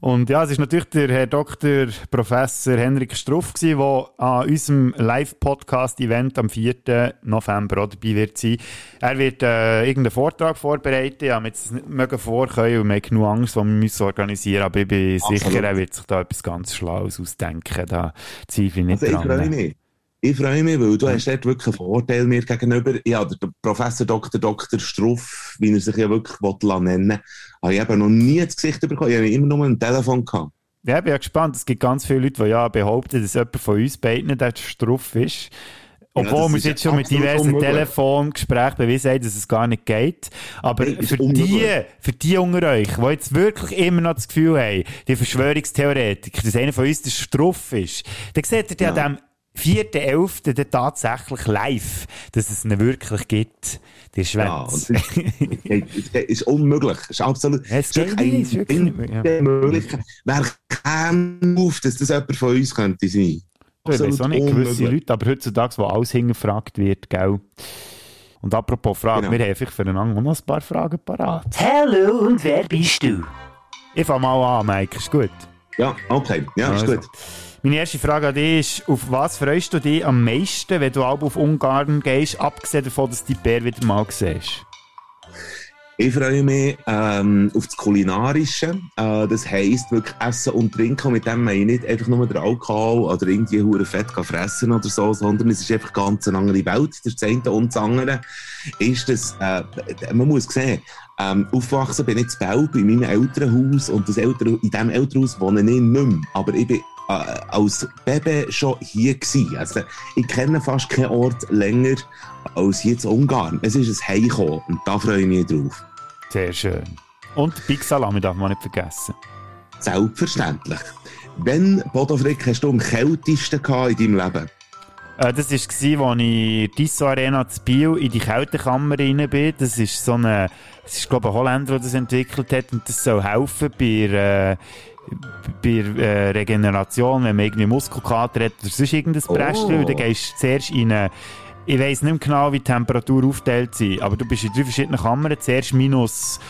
Und ja, es ist natürlich der Herr Dr. Professor Henrik Struff gewesen, der an unserem Live-Podcast-Event am 4. November dabei wird sein. Er wird äh, irgendeinen Vortrag vorbereiten. Ja, mit es nicht mögen vorkommen und wir haben genug Angst, was wir müssen organisieren Aber ich bin Absolut. sicher, er wird sich da etwas ganz Schlaues ausdenken. Da zweifle ich nicht Also ich dran. freue mich. Ich freue mich, weil du hast dort wirklich einen Vorteil mir gegenüber. Ja, der Professor Dr. Dr. Struff, wie er sich ja wirklich nennen will, habe ich eben noch nie das Gesicht bekommen. Ich habe immer nur ein Telefon gehabt. Ja, ich bin ja gespannt. Es gibt ganz viele Leute, die ja behaupten, dass jemand von uns beiden der Struff ist. Obwohl das wir jetzt schon mit diversen unmöglich. Telefongesprächen bewiesen haben, dass es gar nicht geht. Aber das für unmöglich. die, für die unter euch, die jetzt wirklich immer noch das Gefühl haben, die Verschwörungstheoretiker, dass einer von uns der Struff ist, dann seht ihr ja, Ja. an dem 4.11. dann tatsächlich live, dass es ihn wirklich gibt. Die Ja, und Schwänze. es ist unmöglich. Es ist absolut Ja, es ist geht wirklich nicht, es ist wirklich nicht möglich, ja. Wer käme auf, dass das jemand von uns könnte sein? Ich weiß auch nicht, gewisse unmöglich. Leute, aber heutzutage, wo alles hingefragt wird, gell? Und apropos Fragen, Genau. wir haben vielleicht füreinander noch ein paar Fragen parat. Hallo, und wer bist du? Ich fange mal an, Mike, ist gut? Ja, okay. Ja, ist Also, gut. Meine erste Frage an dich ist, auf was freust du dich am meisten, wenn du auch auf Ungarn gehst, abgesehen davon, dass du die Bär wieder mal siehst? Ich freue mich ähm, auf das Kulinarische. Äh, das heisst wirklich Essen und Trinken. Und mit dem meine ich nicht einfach nur den Alkohol oder irgendwie hure Fett fressen oder so, sondern es ist einfach ganz eine andere Welt. Das eine und das andere ist, dass äh, man muss sehen, ähm, aufgewachsen bin ich in Belp in meinem Elternhaus und das Eltern, in diesem Elternhaus wohne ich nicht mehr. Aber ich bin als Baby schon hier gewesen. Also, ich kenne fast keinen Ort länger als zu Ungarn. Es ist ein Heimkommen und da freue ich mich drauf. Sehr schön. Und Big Salami darf man nicht vergessen. Selbstverständlich. Wenn, Bodo Frick, hast du am kältesten in deinem Leben? Äh, das war, als ich in Tissot Arena zu Biel in die Kältekammer rein bin. Das ist so eine, es ist, glaube ich, ein Holländer, der das entwickelt hat und das soll helfen bei, äh, bei äh, Regeneration, wenn man irgendwie Muskelkater hat oder sonst irgendein Oh. Brästchen. Dann gehst du zuerst in eine, ich weiss nicht mehr genau, wie die Temperatur aufgeteilt sind, aber du bist in drei verschiedenen Kammern. Zuerst minus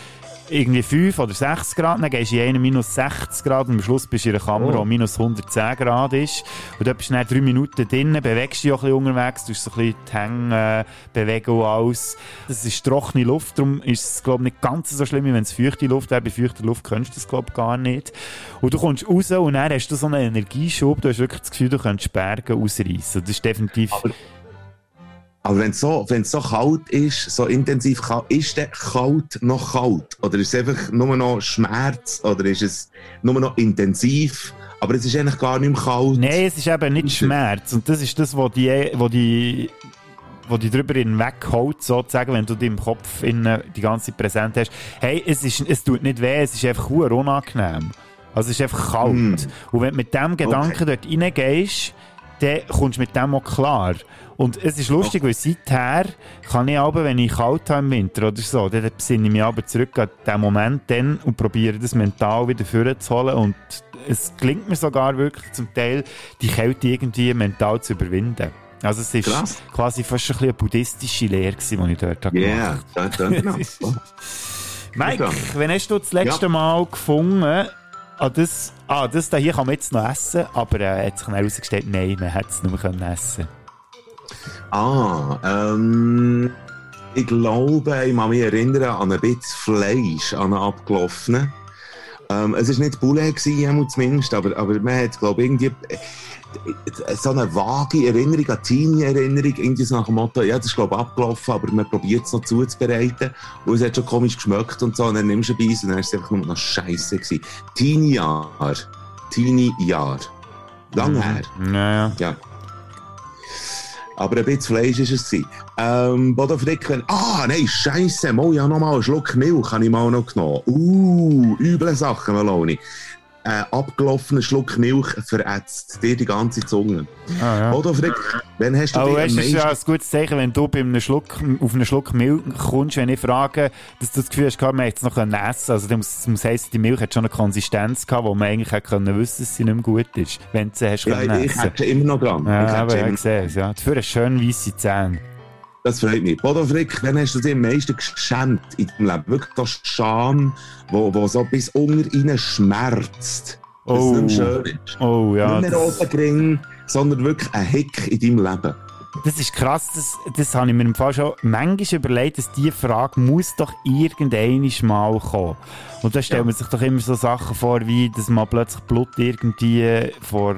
irgendwie 5 oder 6 Grad, dann gehst du in eine minus 60 Grad und am Schluss bist du in einer Kammer, Oh. die minus 110 Grad ist. Und dort bist du dann drei Minuten drinnen, bewegst dich auch ein bisschen unterwegs, tust so ein bisschen die Hänge äh, bewegen und alles. Das ist trockene Luft, darum ist es, glaube ich, nicht ganz so schlimm, wie wenn es feuchte Luft wäre. Bei feuchter Luft könntest du das, glaube ich, gar nicht. Und du kommst raus und dann hast du so einen Energieschub, du hast wirklich das Gefühl, du könntest Berge ausreißen. Das ist definitiv... Aber- Aber wenn es so, wenn's so kalt ist, so intensiv kalt, ist der kalt noch kalt? Oder ist es einfach nur noch Schmerz? Oder ist es nur noch intensiv? Aber es ist eigentlich gar nicht mehr kalt. Nein, es ist eben nicht Schmerz. Und das ist das, was die, wo die, wo die drüber hinwegholt, sozusagen, wenn du im Kopf in, die ganze präsent hast. Hey, es, ist, es tut nicht weh, es ist einfach unangenehm. Also es ist einfach kalt. Mm. Und wenn du mit dem Gedanken dort reingehst, dann kommst du mit dem auch klar. Und es ist lustig, weil seither kann ich aber, wenn ich kalt habe im Winter oder so, dann besinne ich mich aber zurück an den Moment dann und probiere das mental wieder vorzuholen. Und es gelingt mir sogar wirklich zum Teil, die Kälte irgendwie mental zu überwinden. Also es ist Krass. quasi fast ein bisschen eine buddhistische Lehre, gewesen, die ich dort habe Ja, gemacht yeah, das klingt noch. Mike, wenn hast du das letzte Ja. Mal gefunden, ah, das, ah, das da hier kann man jetzt noch essen, aber äh, hat sich dann herausgestellt, nein, man hätte es nicht mehr können essen Ah, ähm, ich glaube, ich kann mich erinnern an ein bisschen Fleisch, an einen abgelaufenen. Ähm, es war nicht Poulet, zumindest, aber, aber man hat, glaube ich, irgendwie äh, so eine vage Erinnerung, eine Teenie-Erinnerung, irgendwie so nach dem Motto, ja, das ist, glaube ich, abgelaufen, aber man probiert es noch zuzubereiten. Und es hat schon komisch geschmeckt und so, und dann nimmst du ein Beiß und dann ist es einfach nur noch scheiße gewesen. Teenie-Jahr. Teenie-Jahr. Lang her. Naja. Ja. Aber ein bisschen Fleisch war es. Ähm, Bodo Fricken. Ah, nein, Scheiße. Mal, ja, noch mal einen Schluck Milch habe ich mal noch genommen. Uh, üble Sachen, Meloni. Ein abgelaufener Schluck Milch verätzt dir die ganze Zunge. Ah, ja. Bodo Frick, wann hast du Aber dich weißt, du, es ist ja ein gutes Zeichen, wenn du bei einem Schluck, auf einen Schluck Milch kommst, wenn ich frage, dass du das Gefühl hast, man hätte es noch können essen Also, muss, das muss heissen, die Milch hat schon eine Konsistenz gehabt, wo man eigentlich hätte können wissen, dass sie nicht mehr gut ist, wenn du sie hast Ja, können ich essen. hätte immer noch dran. ich Ja, hätte aber ich sehe es, ja. Dafür schön weisse Zähne. Das freut mich. Bodo Frick, wann hast du dich am meisten geschämt in deinem Leben? Wirklich das Scham, wo, wo so bis unter rein schmerzt. Dass Oh. es nicht mehr schön ist. Oh, ja. nicht mehr Das, Gring, sondern wirklich ein Hick in deinem Leben. das ist krass, das, das habe ich mir im Fall schon manchmal überlegt, dass diese Frage muss doch irgendwann mal kommen. Und da stellt man sich doch immer so Sachen vor, wie, dass mal plötzlich Blut irgendwie vor,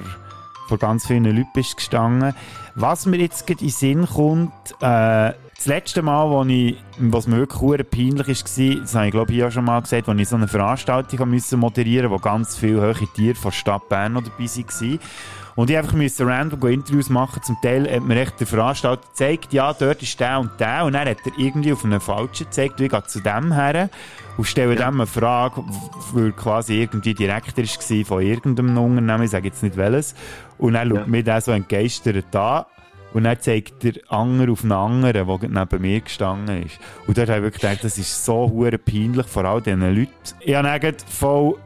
vor ganz vielen Leuten ist gestanden. Was mir jetzt in den Sinn kommt, äh, das letzte Mal, wo ich, was mir wirklich peinlich war, das habe ich glaube ich auch schon mal gesagt, als ich so eine Veranstaltung müssen moderieren wo ganz viele hohe Tiere von der Stadt Bern dabei waren. Und ich einfach müssen random Interviews machen. Zum Teil hat mir echt der Veranstalter gezeigt, ja, dort ist der und der. Und dann hat er irgendwie auf einen falschen gezeigt, wie gehe zu dem her und stelle dem eine Frage, weil er quasi irgendwie Direktor war von irgendeinem Unternehmen, ich sage jetzt nicht welches. Und dann schaut mir der so entgeistert an. Und dann zeigt der andere auf einen anderen, der neben mir gestanden ist. Und dort habe ich wirklich gedacht, das ist so peinlich, vor allem diesen Leuten. Ich habe dann voll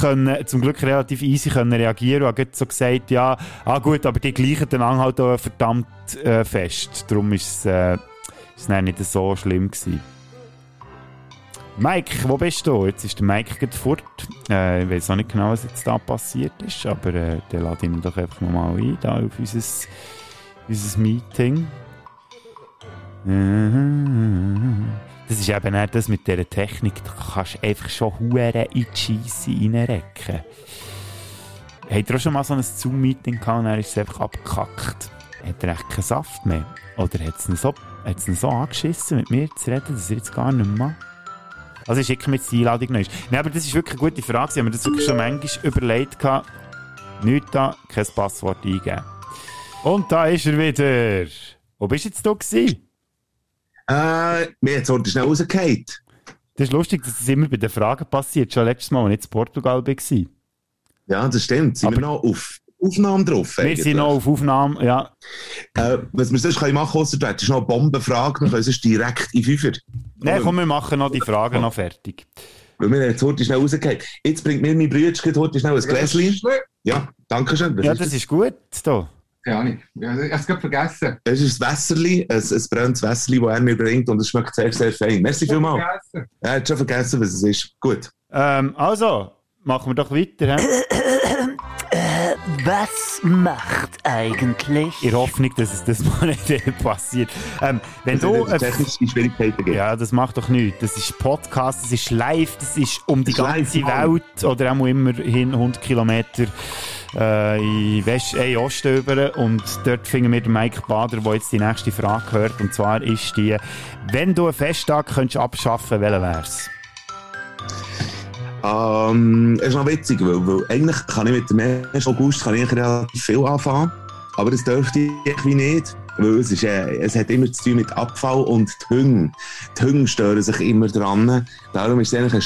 können, zum Glück relativ easy können reagieren und habe so gesagt, ja, ah gut, aber die gleichen den halt auch verdammt äh, fest. Darum ist es, äh, nicht so schlimm gewesen. Mike, wo bist du? Jetzt ist der Mike gerade fort. Äh, ich weiß auch nicht genau, was jetzt da passiert ist, aber äh, der ich ihn doch einfach nochmal ein, da auf unser, unser Meeting. Das ist eben auch das mit dieser Technik, da kannst du einfach schon Huren in die Scheisse reinrecken. Habt ihr auch schon mal so ein Zoom-Meeting gehabt und dann ist es einfach abgekackt? Hat er echt keinen Saft mehr? Oder hat es ihn so, hat's ihn so angeschissen, mit mir zu reden, dass er jetzt gar nicht mehr? Also ich schicke mir jetzt die Einladung noch. Nein, aber das ist wirklich eine gute Frage. Ich habe mir das wirklich schon manchmal überlegt. Nichts da, kein Passwort eingeben. Und da ist er wieder. Wo bist du jetzt gewesen? Äh, mir hat es schnell rausgefallen. Das ist lustig, dass das immer bei den Fragen passiert. Schon letztes Mal, als ich in Portugal war. Ja, das stimmt. Sind Aber- wir noch auf Aufnahme drauf? Wir sind noch auf Aufnahme, ja. Äh, was wir sonst können machen können, das ist noch eine Bombenfrage. Wir können sonst direkt in Fünfer. Nein, komm, wir machen noch die Fragen noch fertig. Weil wir jetzt heute schnell rausgehen. Jetzt bringt mir mein Brüder heute schnell ein Gläschen. Ja, danke schön. Was Ja, ist das ist gut. Da. Keine Ahnung. Ja, Ich habe es gerade vergessen. Es ist ein Wässerli, ein, ein brennendes Wässerli, das er mir bringt und es schmeckt sehr, sehr fein. Merci vielmals. Vergessen. Er hat schon vergessen, was es ist. Gut. Ähm, also, machen wir doch weiter. He? Was macht eigentlich? In Hoffnung, dass es das mal nicht *laughs* passiert. Ähm, wenn Es du... hat technische Schwierigkeiten gegeben. Ja, das macht doch nichts. Das ist Podcast, das ist live, das ist um die Das ist ganze live, Welt oder auch immerhin 100 Kilometer äh, in, West äh, in Osten über. Und dort finden wir Mike Bader, der jetzt die nächste Frage hört. Und zwar ist die, wenn du einen Festtag könntest abschaffen, welcher wär's? Ähm, es ist noch witzig, weil, weil eigentlich kann ich mit dem 1. August kann ich relativ viel anfangen, aber das dürfte ich irgendwie nicht, weil es, ist, äh, es hat immer zu tun mit Abfall und die Hunde. Die stören sich immer dran. Darum ist es eigentlich ein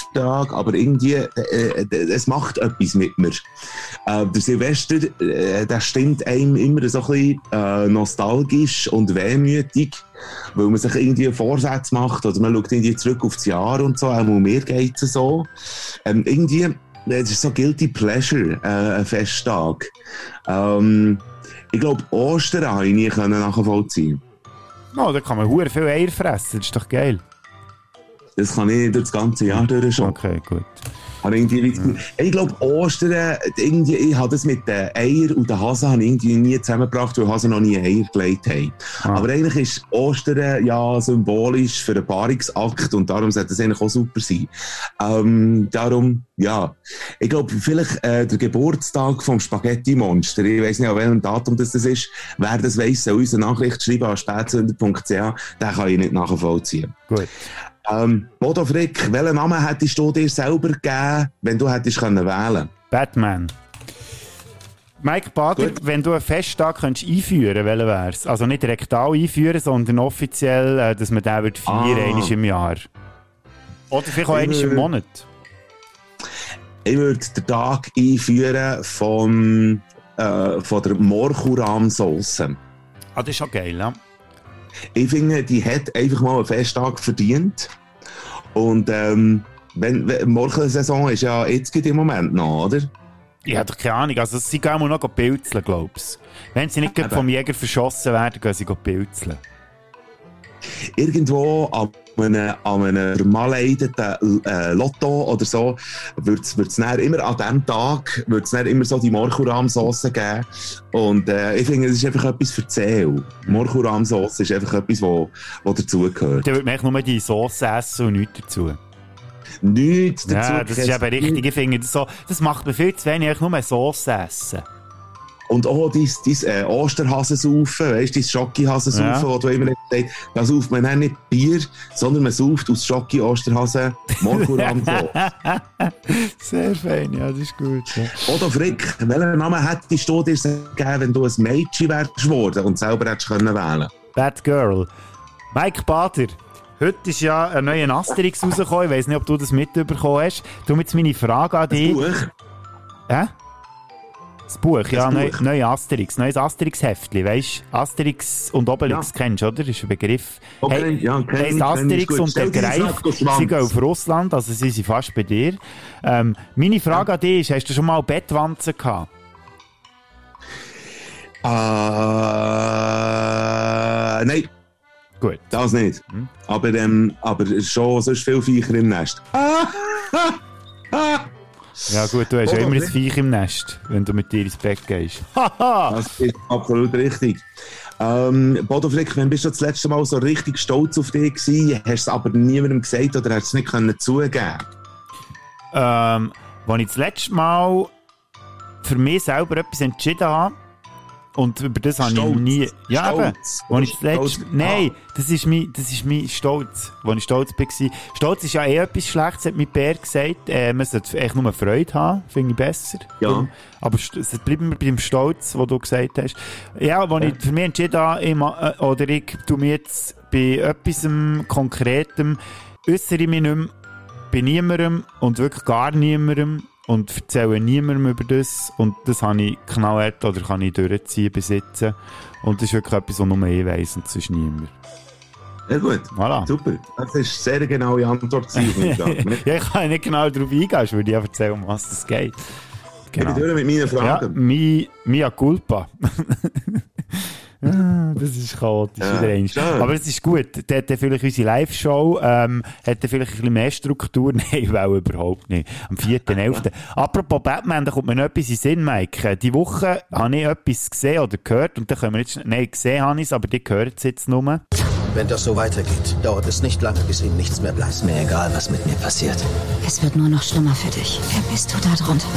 Scheisstag, aber irgendwie, äh, äh, es macht etwas mit mir. Äh, der Silvester, äh, der stimmt einem immer so ein bisschen äh, nostalgisch und wehmütig, weil man sich irgendwie Vorsätze macht oder man schaut irgendwie zurück auf das Jahr und so, auch mir geht es so. Ähm, irgendwie, es ist so Guilty Pleasure, äh, ein Festtag. Ähm, ich glaube, Ostern habe ich nie nachvollziehen. Oh, da kann man hure viel Eier fressen, das ist doch geil. Das kann ich durch das ganze Jahr durch schon. Okay, gut. Ich irgendwie Gefühl- Ich glaube, Ostern, irgendwie, ich habe das mit den Eier und den Hasen irgendwie nie zusammengebracht, weil Hasen noch nie Eier gelegt haben. Ah. Aber eigentlich ist Ostern ja symbolisch für einen Paarungsakt und darum sollte es eigentlich auch super sein. Ähm, darum, ja. Ich glaube, vielleicht äh, der Geburtstag vom Spaghetti-Monster, ich weiß nicht, an welchem Datum das, das ist, wer das weiss, soll uns eine Nachricht schreiben an spätsünder.ch, den kann ich nicht nachvollziehen. Gut. Ähm, Bodo Frick, welchen Namen hättest du dir selber gegeben, wenn du hättest können wählen Batman. Mike Bader, wenn du einen Festtag könntest einführen welcher wär's? Also nicht rektal einführen, sondern offiziell, äh, dass man den wird feiern Ah. im Jahr. Oder vielleicht auch einmal im Monat. Ich würde den Tag einführen von, äh, von der Morchuram-Sauce. Ah, das ist schon geil, ja. Ich finde, die hat einfach mal einen Festtag verdient. Und ähm, wenn, wenn Morchelsaison ist ja jetzt im Moment noch, oder? Ich habe doch keine Ahnung. Also, sie gehen mal noch pilzeln, glaubst Wenn sie nicht vom Jäger verschossen werden, gehen sie pilzeln. Irgendwo an einem, an einem vermaleideten äh, Lotto oder so wird es immer an diesem Tag wird's immer so die Morchuram-Sauce geben. Und äh, ich finde, es ist einfach etwas für Seele. Morchuram-Sauce ist einfach etwas, wo, wo dazugehört. Dann würde man nur die Sauce essen und nichts dazu. Nichts dazu. Ja, das ist eben richtig. Ich finde, das, so, das macht mir viel zu wenig, nur Sauce essen. Und auch dein, dein äh, Osterhasensaufen, weißt du, dein Schocki-Hasensaufen, Ja. wo du immer gesagt da sauft man nicht Bier, sondern man sauft aus Schocki-Osterhasen Morchuram *laughs* Sehr fein, ja, das ist gut. Ja. Oder Frick, welchen Namen hättest du dir gegeben, wenn du ein Mädchen wärst geworden und selber hättest können wählen Bad Girl. Mike Bader. Heute ist ja ein neuer Asterix rausgekommen. Ich weiß nicht, ob du das mitbekommen hast. Du jetzt meine Frage an dich. Buch? Hä? Das Buch, ja, Das neu, Buch. neue Asterix, neues Asterix-Heftli, weißt du? Asterix und Obelix Ja. kennst du, oder? ist ein Begriff. Okay, ja, kenn ich, heisst kenn ich, Asterix und der Stell Greif, sie gehen auf Russland, also sie sind fast bei dir. Ähm, meine Frage an dich ist, hast du schon mal Bettwanzen gehabt? Äh, nein, Gut. das nicht. Hm. Aber, ähm, aber schon sonst viel Viecher im Nest. *laughs* Ja gut, du hast ja immer ein? Viech im Nest, wenn du mit dir ins Bett gehst. *laughs* Haha! Das ist absolut richtig. Ähm, Bodo Frick, wann bist du das letzte Mal so richtig stolz auf dich gewesen? Hast du es aber niemandem gesagt oder hast du es nicht können zugeben ähm, als ich das letzte Mal für mich selber etwas entschieden habe, und über das habe ich nie... Ja, eben. Stolz. Als ich letzte... Stolz. Nein, das ist mein, das ist mein Stolz, wo ich stolz war. Stolz ist ja eh etwas Schlechtes, hat mein Bär gesagt. Äh, man sollte echt nur Freude haben, finde ich besser. Ja. Aber es bleibt mir bei dem Stolz, was du gesagt hast. Ja, als ich für mich entschieden habe, ich äh, oder ich tu mir jetzt bei etwas Konkretem, äußere ich mich nicht mehr bei niemandem und wirklich gar niemandem und erzähle niemandem über das und das habe ich knallhart oder kann ich durchziehen bis jetzt. Und das ist wirklich etwas, was nur ich weiss und sonst niemand. Ja gut, Voilà. super. Das ist eine sehr genaue Antwort. *laughs* ja, ich kann nicht genau darauf eingehen, ich würde ich einfach erzählen, um was es geht. Ich bin durch mit meinen Ja, Fragen. mi, mia culpa. *laughs* Ah, das ist chaotisch Ja, wieder eins. Aber es ist gut. Der hat vielleicht unsere Live-Show, ähm, hat vielleicht ein bisschen mehr Struktur. *laughs* Nein, weil überhaupt nicht. Am 4.11. *laughs* Apropos Batman, da kommt mir noch etwas in den Sinn, Mike. Die Woche habe ich etwas gesehen oder gehört und da können wir jetzt, nein, gesehen habe ich es, aber die gehört es jetzt nur. Wenn das so weitergeht, dauert es nicht lange, bis ihm nichts mehr bleibt. Mir egal, was mit mir passiert. Es wird nur noch schlimmer für dich. Wer bist du da drunter?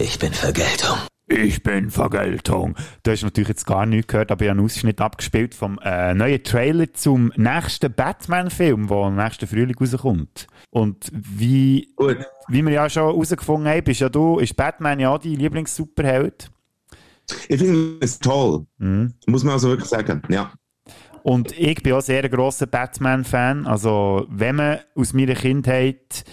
Ich bin Vergeltung. Ich bin Vergeltung. Du hast natürlich jetzt gar nichts gehört, aber ich habe einen Ausschnitt abgespielt vom äh, neuen Trailer zum nächsten Batman-Film, der im nächsten Frühling rauskommt. Und wie, Gut. wie wir ja schon herausgefunden haben, bist ja du, ist Batman ja dein Lieblings-Superheld. Ich finde es toll. Mhm. Muss man also wirklich sagen. Ja. Und ich bin auch sehr ein grosser Batman-Fan. Also, wenn man aus meiner Kindheit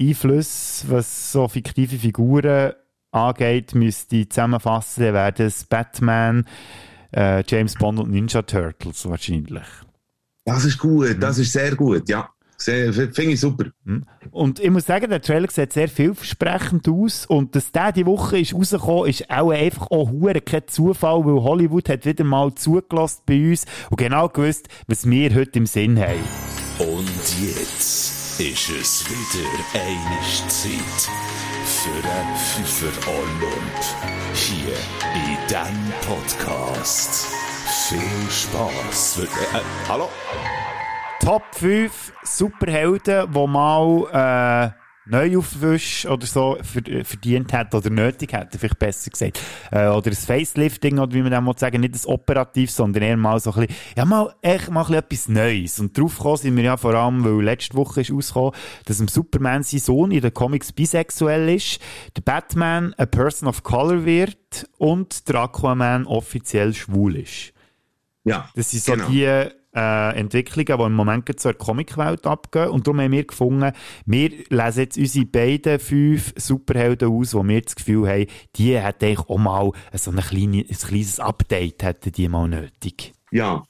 Einflüsse, was so fiktive Figuren angeht, müsste ich zusammenfassen, dann wäre das Batman, äh, James Bond und Ninja Turtles wahrscheinlich. Das ist gut. Das ist sehr gut. Ja. Finde ich super. Und ich muss sagen, der Trailer sieht sehr vielversprechend aus und dass der die Woche ist rausgekommen ist auch einfach auch hure kein Zufall, weil Hollywood hat wieder mal zugelassen bei uns und genau gewusst, was wir heute im Sinn haben. Und jetzt ist es wieder eine Zeit für einen Pfeifer Olymp. Hier in diesem Podcast. Viel Spaß. Äh, äh, hallo? Top 5 Superhelden, die mal äh, Neuaufwisch oder so ver- verdient hat oder nötig hätte, vielleicht besser gesagt. Äh, oder ein Facelifting oder wie man das mal sagen, nicht ein operativ, sondern eher mal so ein bisschen, ja mal, echt mal ein etwas Neues. Und drauf sind wir ja vor allem, weil letzte Woche ist rausgekommen, dass dem Superman sein Sohn in den Comics bisexuell ist, der Batman a Person of Color wird und der Aquaman offiziell schwul ist. Ja, Das sind so genau. die äh, Entwicklungen, die im Moment der Comicwelt abgehen. Und darum haben wir gefunden, wir lesen jetzt unsere beiden fünf Superhelden aus, wo wir das Gefühl haben, die hätten eigentlich auch mal so eine kleine, ein kleines Update hätten die mal nötig. Ja.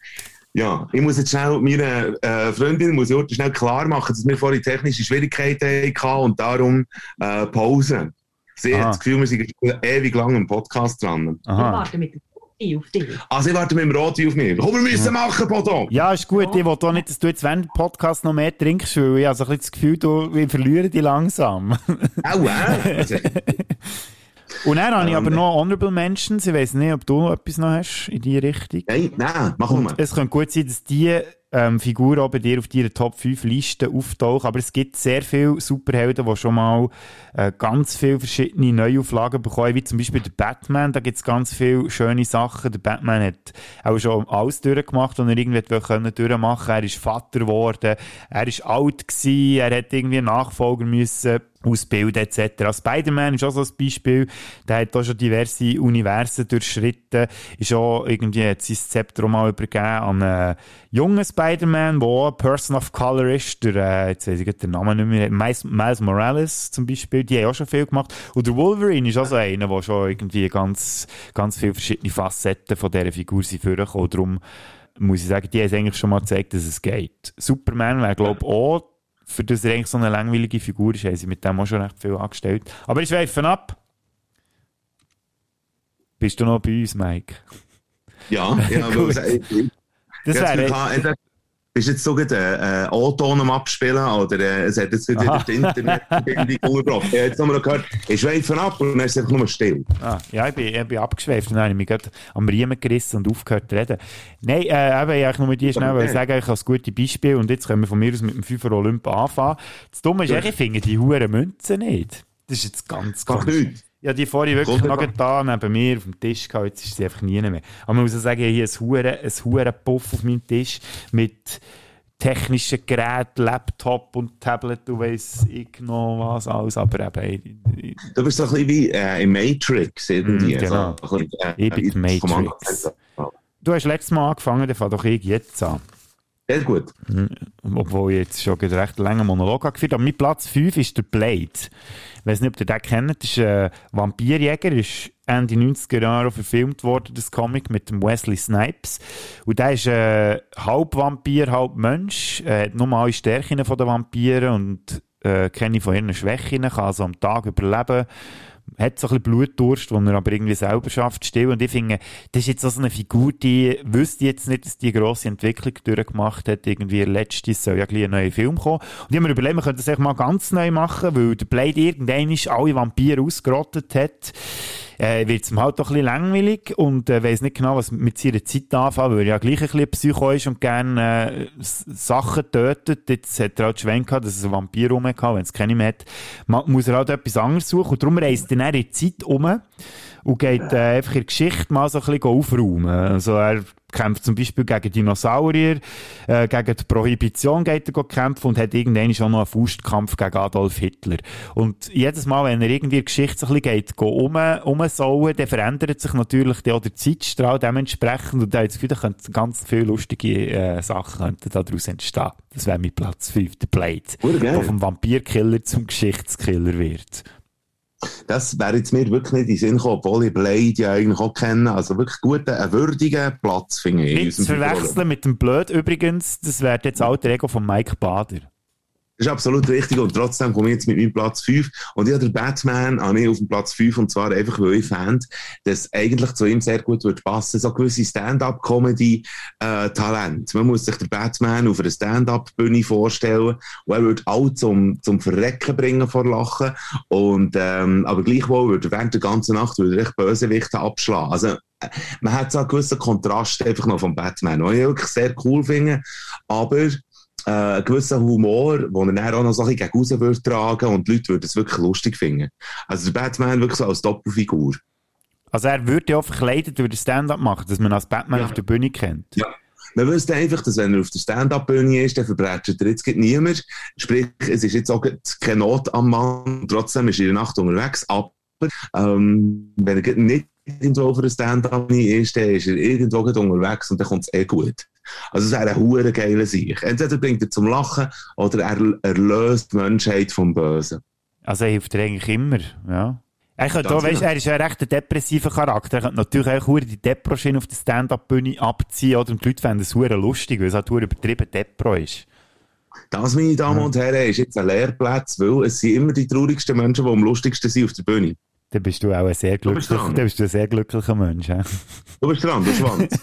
Ja, ich muss jetzt schnell meiner äh, Freundin muss ich heute schnell klar machen, dass wir vorhin technische Schwierigkeiten hatten und darum äh, Pause. Sie Aha. hat das Gefühl, wir sind ewig lang im Podcast dran. Wir warten mit Party auf dich. Also, ich warte mit dem Roti auf mich. Komm, wir müssen machen, Bodo! Ja, ist gut. Ich will auch nicht, dass du jetzt während dem Podcast noch mehr trinkst, weil ich habe so ein bisschen das Gefühl, du, wir verlieren dich langsam. Au, äh? *laughs* Und dann habe ich Ähm, aber noch Honorable Mentions. Ich weiß nicht, ob du noch etwas noch hast in die Richtung. Nein, nein, mach mal. es könnte gut sein, dass die ähm, Figur auch bei dir auf deiner Top 5 Liste auftaucht. Aber es gibt sehr viele Superhelden, die schon mal äh, ganz viele verschiedene Neuauflagen bekommen, wie zum Beispiel der Batman. Da gibt es ganz viele schöne Sachen. Der Batman hat auch schon alles durchgemacht, was er irgendwie durchmachen. Er ist Vater geworden, er ist alt gewesen, er hat irgendwie einen Nachfolger müssen ausbilden etc. Spider-Man ist auch so ein Beispiel. Der hat auch schon diverse Universen durchschritten. Ist auch irgendwie hat sein Zepter auch mal übergeben an einen jungen Spider-Man, der auch eine Person of Color ist. Der, äh, jetzt weiß ich den Namen nicht mehr. Miles, Miles Morales zum Beispiel. Die haben auch schon viel gemacht. Und der Wolverine ist auch so einer, der schon irgendwie ganz, ganz viele verschiedene Facetten von dieser Figur sind vorgekommen. Darum muss ich sagen, die haben eigentlich schon mal gezeigt, dass es geht. Superman wäre, glaube ich, auch für das er eigentlich so eine langweilige Figur ist, haben sie mit dem auch schon recht viel angestellt. Aber ich schweife ab. Bist du noch bei uns, Mike? Ja, ja, *laughs* Das wäre- Bist jetzt so gerade äh, äh, O-Ton am Abspielen oder äh, es hat jetzt wieder Aha. die Internetverbindung *laughs* unterbrochen? Ich habe jetzt nochmal gehört, ich schweife ab und dann ist es einfach nur still. Ah, ja, ich bin, ich bin abgeschweift und dann habe ich mich gerade am Riemen gerissen und aufgehört zu reden. Nein, äh, eben, ich wollte nur mit dir schnell Okay. sagen, ich habe ein gutes Beispiel und jetzt können wir von mir aus mit dem Fünfer Olymp anfangen. Das Dumme ist, Ja. ich finde die Huren Münzen nicht. Das ist jetzt ganz, ganz... nichts. Ja, die vorhin wirklich noch da neben mir auf dem Tisch gehabt, jetzt ist sie einfach nie mehr. Aber man muss sagen, hier ein Huren, ein Huren Puff auf meinem Tisch mit technischen Geräten, Laptop und Tablet, du weiss ich noch was alles, aber eben, ich- Du bist so ein bisschen wie äh, im Matrix irgendwie. Mm, genau. So, ein bisschen, äh, Ich bin Kommando- Matrix. du hast letztes Mal angefangen, dann fang doch ich jetzt an. Sehr gut. Obwohl ich jetzt schon recht langen Monolog geführt habe. Mein Platz 5 ist der Blade. Ich weiß nicht, ob ihr den kennt. Das ist ein Vampirjäger. Ist Ende 90er Jahre verfilmt worden, das Comic mit Wesley Snipes. Und der ist äh, halb Vampir, halb Mensch. Er hat nur alle Stärken von den Vampiren und äh, keine von ihren Schwächen. Kann also am Tag überleben. Hat so ein bisschen Blutdurst, den er aber irgendwie selber schafft, still. Und ich finde, das ist jetzt so eine Figur, die wüsste jetzt nicht, dass die grosse Entwicklung durchgemacht hat. Irgendwie letztes soll ja gleich ein neuer Film kommen. Und ich habe mir überlegt, man könnte das echt mal ganz neu machen, weil der Blade irgendwann alle Vampire ausgerottet hat. Äh, wird es ihm halt doch ein bisschen langweilig und äh, weiss nicht genau, was mit seiner Zeit anfangen, weil er ja gleich ein bisschen Psycho ist und gerne äh, Sachen tötet. Jetzt hat er halt Schwenk gehabt, dass es einen Vampir rum wenn es keine mehr hat. Ma muss er halt etwas anderes suchen und darum reist er dann in die Zeit um und geht äh, einfach in der Geschichte mal so ein bisschen aufräumen. Also er kämpft zum Beispiel gegen Dinosaurier, äh, gegen die Prohibition geht er kämpfen und hat irgendwann schon noch einen Faustkampf gegen Adolf Hitler. Und jedes Mal, wenn er irgendwie in der Geschichte ein bisschen geht, go um, umsauen, dann verändert sich natürlich auch der Zeitstrahl dementsprechend und da das Gefühl, da könnten ganz viele lustige äh, Sachen könnten daraus entstehen. Das wäre mein Platz 5, der Blade, der vom Vampirkiller zum Geschichtskiller wird. Das wäre jetzt mir wirklich nicht in den Sinn gekommen, obwohl ich Blade ja eigentlich auch kenne. Also wirklich guten, einen würdigen Platz, finde ich. Nicht zu verwechseln mit dem Blöd übrigens, das wäre jetzt alter Ego von Mike Bader. Das ist absolut richtig. Und trotzdem komme ich jetzt mit meinem Platz 5. Und ich habe den Batman habe ich auf dem Platz 5. Und zwar einfach, weil ich fand, dass eigentlich zu ihm sehr gut würde passen, so gewisse Stand-up-Comedy-Talent. Man muss sich den Batman auf einer Stand-up-Bühne vorstellen. Und er würde auch zum, zum Verrecken bringen vor Lachen. Und, ähm, aber gleichwohl würde er während der ganzen Nacht würde er echt Bösewichte abschlagen. Also, äh, man hat so einen gewissen Kontrast einfach noch vom Batman, was ich wirklich sehr cool finde. Aber äh, einen gewissen Humor, den er dann auch noch so ein bisschen gegen raus würde tragen und die Leute würden es wirklich lustig finden. Also der Batman wirklich so als Doppelfigur. Also er würde ja auch verkleidet über den Stand-up machen, dass man als Batman Ja. auf der Bühne kennt. Ja. Man wüsste einfach, dass wenn er auf der Stand-Up-Bühne ist, dann verbrechen er jetzt niemand. Sprich, es ist jetzt auch keine Not am Mann. Trotzdem ist er in der Nacht unterwegs. Aber ähm, wenn er nicht irgendwo auf einer Stand-Up-Bühne ist, dann ist er irgendwo unterwegs und dann kommt es eh gut. Also es wäre ein hure geiler Sieg. Entweder bringt er zum Lachen oder er erlöst die Menschheit vom Bösen. Also er hilft dir eigentlich immer, ja. Er, könnte auch, weißt, er ist ja ein recht ein depressiver Charakter. Er könnte natürlich auch die Depro-Schiene auf der Stand-Up-Bühne abziehen, oder? Und die Leute fänden es lustig, weil es halt übertrieben Depro ist. Das, meine Damen und Herren, ist jetzt ein Lehrplatz, weil es sind immer die traurigsten Menschen, die am lustigsten sind auf der Bühne. Dann bist du auch ein sehr Du bist glücklicher, dran. dann bist du ein sehr glücklicher Mensch. Ja? Du bist dran, du *laughs* Schwanz.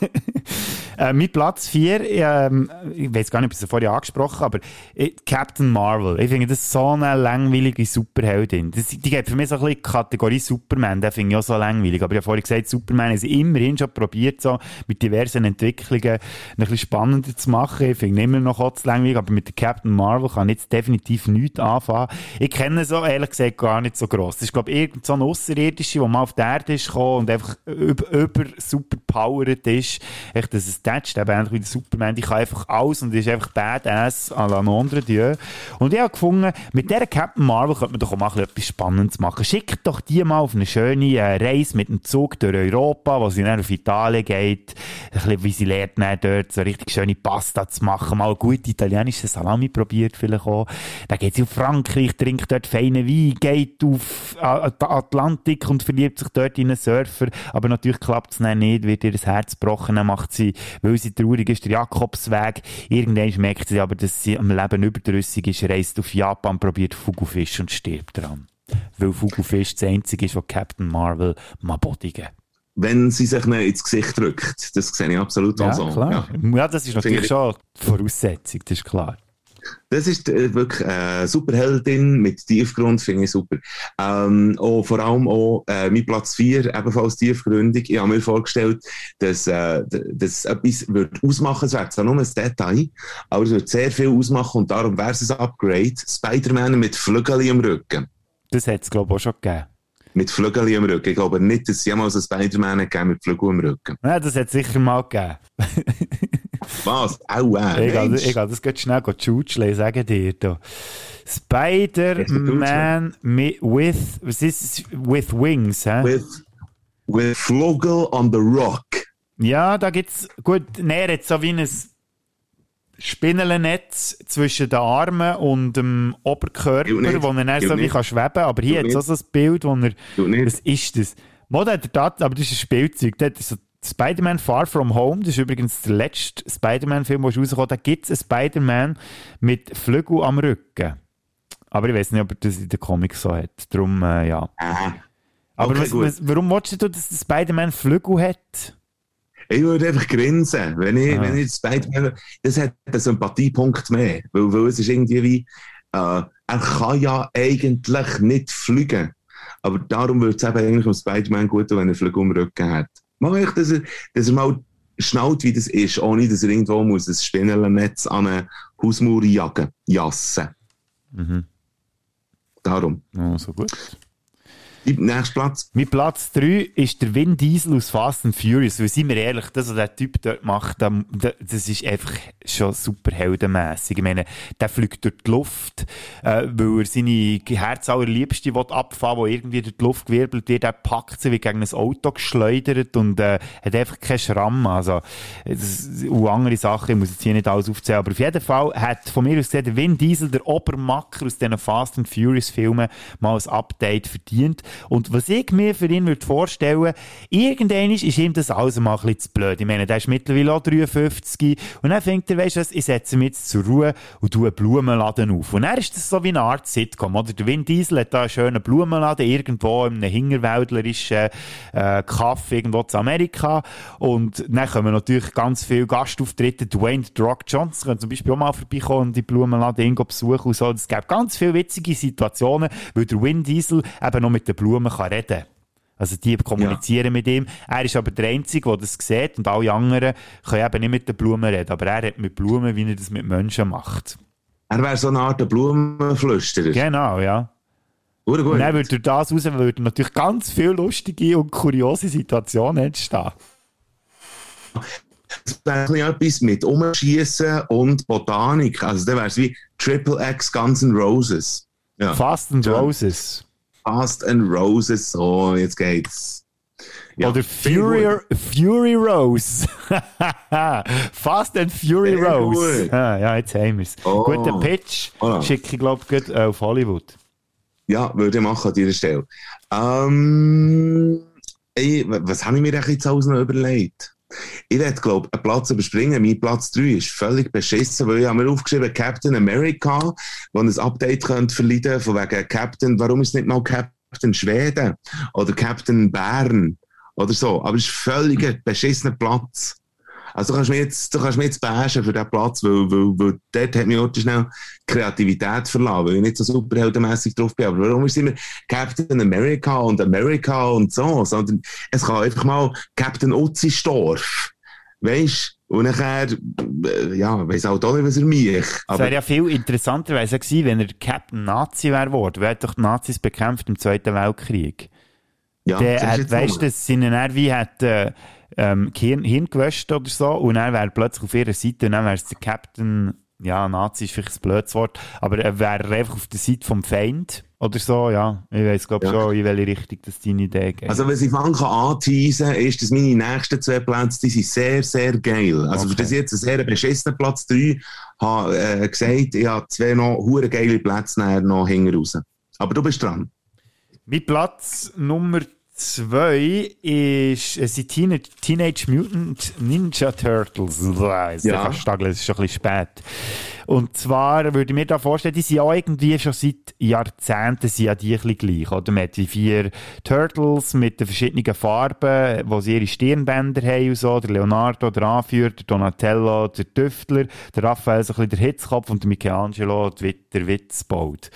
Äh, mein Platz 4, ähm, ich weiß gar nicht, ob ich es vorher angesprochen aber äh, Captain Marvel. Ich finde das so eine langweilige Superheldin. Das, die geht für mich so ein bisschen die Kategorie Superman, den finde ich auch so langweilig. Aber ich habe vorhin gesagt, Superman sie immerhin schon probiert, so mit diversen Entwicklungen ein bisschen spannender zu machen. Ich finde immer noch zu langweilig, aber mit der Captain Marvel kann ich jetzt definitiv nichts anfangen. Ich kenne so ehrlich gesagt gar nicht so gross. Das ist, glaube ich, irgend so Außerirdische, der mal auf die Erde ist gekommen und einfach über, über superpowered ist. Echt, das ist attached, eben ähnlich wie der Superman. Die kann einfach alles und ist einfach badass à la Nondre Dieu. Und ich habe gefunden, mit dieser Captain Marvel könnte man doch auch mal etwas Spannendes machen. Schickt doch die mal auf eine schöne äh, Reise mit dem Zug durch Europa, wo sie dann auf Italien geht. Ein bisschen, wie sie lernt dann dort so richtig schöne Pasta zu machen. Mal gut italienische Salami probiert vielleicht auch. Dann geht sie auf Frankreich, trinkt dort feinen Wein, geht auf äh, Atlantik und verliebt sich dort in einen Surfer. Aber natürlich klappt es dann nicht, wird ihr das Herz gebrochen, dann macht sie, weil sie traurig ist, der Jakobsweg. Irgendwann merkt sie aber, dass sie am Leben überdrüssig ist, reist auf Japan, probiert Fugufisch und stirbt dran. Weil Fugufisch das einzige ist, was Captain Marvel mal bodigen. Wenn sie sich nicht ins Gesicht drückt. Das sehe ich absolut Ja, auch so. klar. Ja. Ja. das ist Finde natürlich ich- schon die Voraussetzung, das ist klar. Das ist äh, wirklich eine Superheldin mit Tiefgrund, finde ich super. Ähm, auch, vor allem auch äh, mein Platz 4, ebenfalls tiefgründig. Ich habe mir vorgestellt, dass äh, d- dass etwas wird ausmachen es wäre nur ein Detail, aber es wird sehr viel ausmachen und darum wäre es ein Upgrade. Spider-Man mit Flügel am Rücken. Das hat es, glaube ich, auch schon gegeben. Mit Flügel am Rücken. Ich glaube nicht, dass es jemals einen Spider-Man gegeben mit Flügel am Rücken. Ja, das hat es sicher mal gegeben. *laughs* Was? Aua, Mensch. ich gehe das geht schnell tschutschle, sage dir da. Spider-Man with, was ist es? With Wings, hä? With, with Flügel on the Rock. Ja, da gibt's, gut, näher jetzt so wie ein Spinnelnetz zwischen den Armen und dem Oberkörper, wo er dann so wie nicht. kann schweben aber hier hat es auch so ein Bild, wo er, was ist das? Mod hat er das, aber das ist ein Spielzeug, das ist so Spider-Man Far From Home, das ist übrigens der letzte Spider-Man-Film, der ist rausgekommen, da gibt es einen Spider-Man mit Flügel am Rücken. Aber ich weiß nicht, ob er das in den Comics so hat. Darum, äh, ja. Aha. Aber Okay, was, was, warum willst du, dass der Spider-Man Flügel hat? Ich würde einfach grinsen, wenn ich, Ah. wenn ich Spider-Man, das hat einen Sympathiepunkt mehr, weil, weil es ist irgendwie wie, äh, er kann ja eigentlich nicht fliegen, aber darum würde es eben eigentlich dem Spider-Man gut wenn er Flügel um den Rücken hat. Mach ich, dass er, dass er mal schnallt, wie das ist, ohne dass er irgendwo muss ein Spinnellennetz an eine Hausmauer jagen, jassen. Mhm. Darum. Oh, so gut. Nächster Platz. Mein Platz 3 ist der Vin Diesel aus Fast and Furious. Weil, seien wir ehrlich, das, was der Typ dort macht, da- das ist einfach schon super heldenmässig. Ich meine, der fliegt durch die Luft, äh, weil er seine Herzallerliebste abfahren will, die irgendwie durch die Luft gewirbelt wird. Er packt sie wie gegen ein Auto geschleudert und äh, hat einfach keinen Schramm. Also, das, und andere Sachen, ich muss jetzt hier nicht alles aufzählen, aber auf jeden Fall hat von mir aus gesehen der Vin Diesel, der Obermacker aus diesen Fast and Furious Filmen, mal ein Update verdient. Und was ich mir für ihn würde vorstellen, irgendwann ist ihm das alles mal ein bisschen zu blöd. Ich meine, der ist mittlerweile auch 53 und dann fängt er, weißt du was, ich setze mich jetzt zur Ruhe und tue einen Blumenladen auf. Und dann ist das so wie eine Art Sitcom, oder? Der Vin Diesel hat da einen schönen Blumenladen irgendwo in einem hingerwäldlerischen äh, Kaff irgendwo zu Amerika und dann kommen natürlich ganz viele Gastauftritte. Dwayne The Rock Johnson kann zum Beispiel auch mal vorbeikommen und die Blumenladen irgendwo besuchen und so. Es gibt ganz viele witzige Situationen, weil der Vin Diesel eben noch mit den Blumen kann reden kann. Also die kommunizieren mit ihm. Er ist aber der Einzige, der das sieht und alle anderen können eben nicht mit den Blumen reden. Aber er hat mit Blumen, wie er das mit Menschen macht. Er wäre so eine Art Blumenflüsterer. Genau, ja. Gut, gut. Und dann würde durch das raus würden natürlich ganz viele lustige und kuriose Situationen entstehen. Das wäre etwas mit Umschießen und Botanik. Also dann wäre es wie Triple X Guns N' Roses. Ja. Fast and Ja. Roses. Fast and Roses. So, jetzt geht's. Ja, Oder Fury. Fury Rose. *laughs* Fast and Fury Sehr Rose. gut. Ah, ja, jetzt haben wir es. Oh. Guter Pitch. Voilà. Schicke ich, glaube ich, äh, auf Hollywood. Ja, würde ich machen an dieser Stelle. Ähm, ey, was habe ich mir jetzt alles noch überlegt? Ich werde, glaube einen Platz überspringen. Mein Platz 3 ist völlig beschissen, weil ich habe mir aufgeschrieben Captain America, wo ein Update könnte verleiden von wegen Captain, warum ist nicht mal Captain Schweden oder Captain Bern oder so. Aber es ist ein beschissener Platz. Also du kannst mir jetzt, du kannst mir jetzt bashen für diesen Platz, weil, weil, weil dort hat mich heute schnell Kreativität verlassen, weil ich nicht so superheldenmässig drauf bin. Aber warum ist immer Captain America und America und so, sondern es kann einfach mal Captain Utzistorf. Weisst Und nachher, äh, ja, weiss auch nicht, was er mich. Es wäre ja viel interessanter gewesen, wenn er Captain Nazi wäre geworden. Wer hat doch die Nazis bekämpft im Zweiten Weltkrieg? Ja, der hat, weißt du, das sind er wie hat äh, ähm, Hirn, Hirn gewäscht oder so und dann wäre er plötzlich auf ihrer Seite und dann wäre es der Captain, ja, Nazi ist vielleicht ein blödes Wort, aber er wäre einfach auf der Seite vom Feind oder so, ja. Ich weiss, glaube Ja. schon, in welche Richtung das deine Idee geht. Also, was ich fangen kann anteasen, ist, dass meine nächsten zwei Plätze, die sind sehr, sehr geil. Also, Okay. für das jetzt einen sehr beschissenen Platz 3 habe, äh, gesagt, ich habe zwei noch hure geile Plätze nachher noch hinten raus. Aber du bist dran. Mein Platz Nummer zwei ist, es sind Teen Teenage Mutant Ninja Turtles. Uah, Jetzt Ja. ist schon ein bisschen spät. Und zwar würde ich mir da vorstellen, die sind ja irgendwie schon seit Jahrzehnten sind ja die ein bisschen gleich. Oder? Man hat die vier Turtles mit den verschiedenen Farben, wo sie ihre Stirnbänder haben und so. Der Leonardo, der Anführer, der Donatello, der Tüftler, der Raphael so ein bisschen der Hitzkopf und der Michelangelo der Wit- der Witz baut.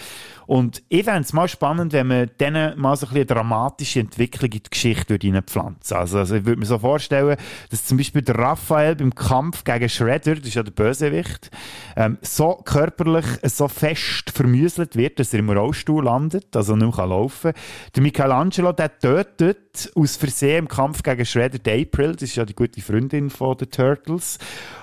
Und ich fände es mal spannend, wenn man denen mal so ein eine dramatische Entwicklung in die Geschichte reinpflanzen. Also, also ich würde mir so vorstellen, dass zum Beispiel der Raphael beim Kampf gegen Shredder, das ist ja der Bösewicht, ähm, so körperlich so fest vermüselt wird, dass er im Rollstuhl landet, also nicht mehr kann laufen Der Michelangelo, der tötet aus Versehen im Kampf gegen Shredder April, das ist ja die gute Freundin von den Turtles,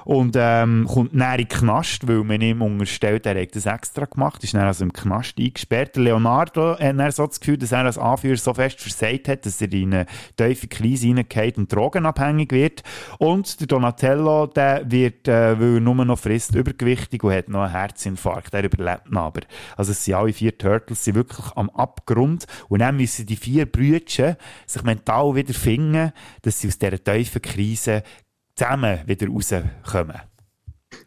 und ähm, kommt näher in den Knast, weil man ihm unterstellt, er hat das extra gemacht, ist dann also im Knast eingesperrt. Leonardo hat dann so das Gefühl, dass er als Anführer so fest versagt hat, dass er in eine tiefe Krise reingeht und drogenabhängig wird. Und der Donatello, der wird, äh, weil er nur noch frisst, übergewichtig und hat noch einen Herzinfarkt. Der überlebt ihn aber. Also es sind alle vier Turtles sind wirklich am Abgrund und dann müssen die vier Brüder sich mental wieder finden, dass sie aus dieser tiefen Krise zusammen wieder rauskommen.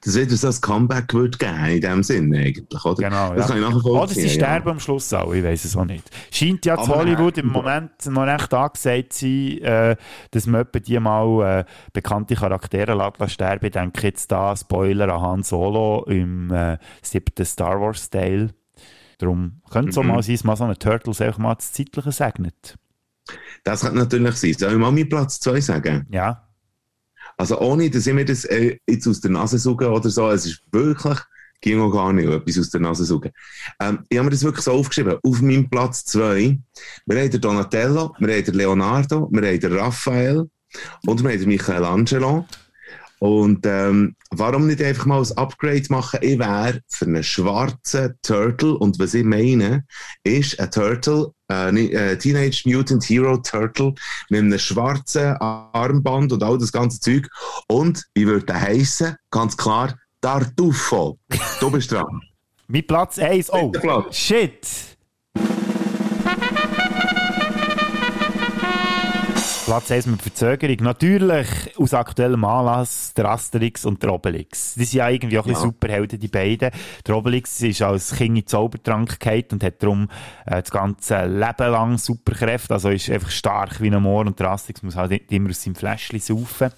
Das wieder so ein Comeback würde geben, in dem Sinne eigentlich, oder? Genau, Das ja. kann ich nachher Oder sie sterben am Schluss auch, ich weiß es auch nicht. Scheint ja zu Hollywood nein. im Moment noch recht angesagt zu sein, äh, dass man etwa die mal äh, bekannte Charaktere lässt sterben. Ich denke jetzt da, Spoiler an Han Solo im äh, siebten Star Wars Teil. Darum könnte es auch Mhm. mal sein, dass man so einen Turtles einfach mal das Zeitliche segnet. Das kann natürlich sein. Soll ich mal meinen Platz 2 sagen? Ja. Also ohne, dass ich mir das äh, jetzt aus der Nase suche oder so, es ist wirklich, ging auch gar nicht, etwas aus der Nase suchen. Ähm, ich habe mir das wirklich so aufgeschrieben. Auf meinem Platz 2, wir haben den Donatello, wir haben den Leonardo, wir haben den Raphael und wir haben den Michelangelo. Und ähm, warum nicht einfach mal ein Upgrade machen? Ich wäre für einen schwarzen Turtle. Und was ich meine, ist ein Turtle, äh, äh, Teenage Mutant Hero Turtle mit einem schwarzen Armband und all das ganze Zeug. Und wie würde der heißen? Ganz klar, Tartufo. Du bist dran. *laughs* Mein Platz 1, oh, Platz. shit! Platz 1 mit Verzögerung. Natürlich aus aktuellem Anlass der Asterix und der Obelix. Die sind ja irgendwie auch ein Ja. Superhelden, die beiden. Der Obelix ist als Kind in Zaubertrank und hat darum äh, das ganze Leben lang Superkräfte. Also ist einfach stark wie ein Moor und der Asterix muss halt immer aus seinem Fläschchen saufen.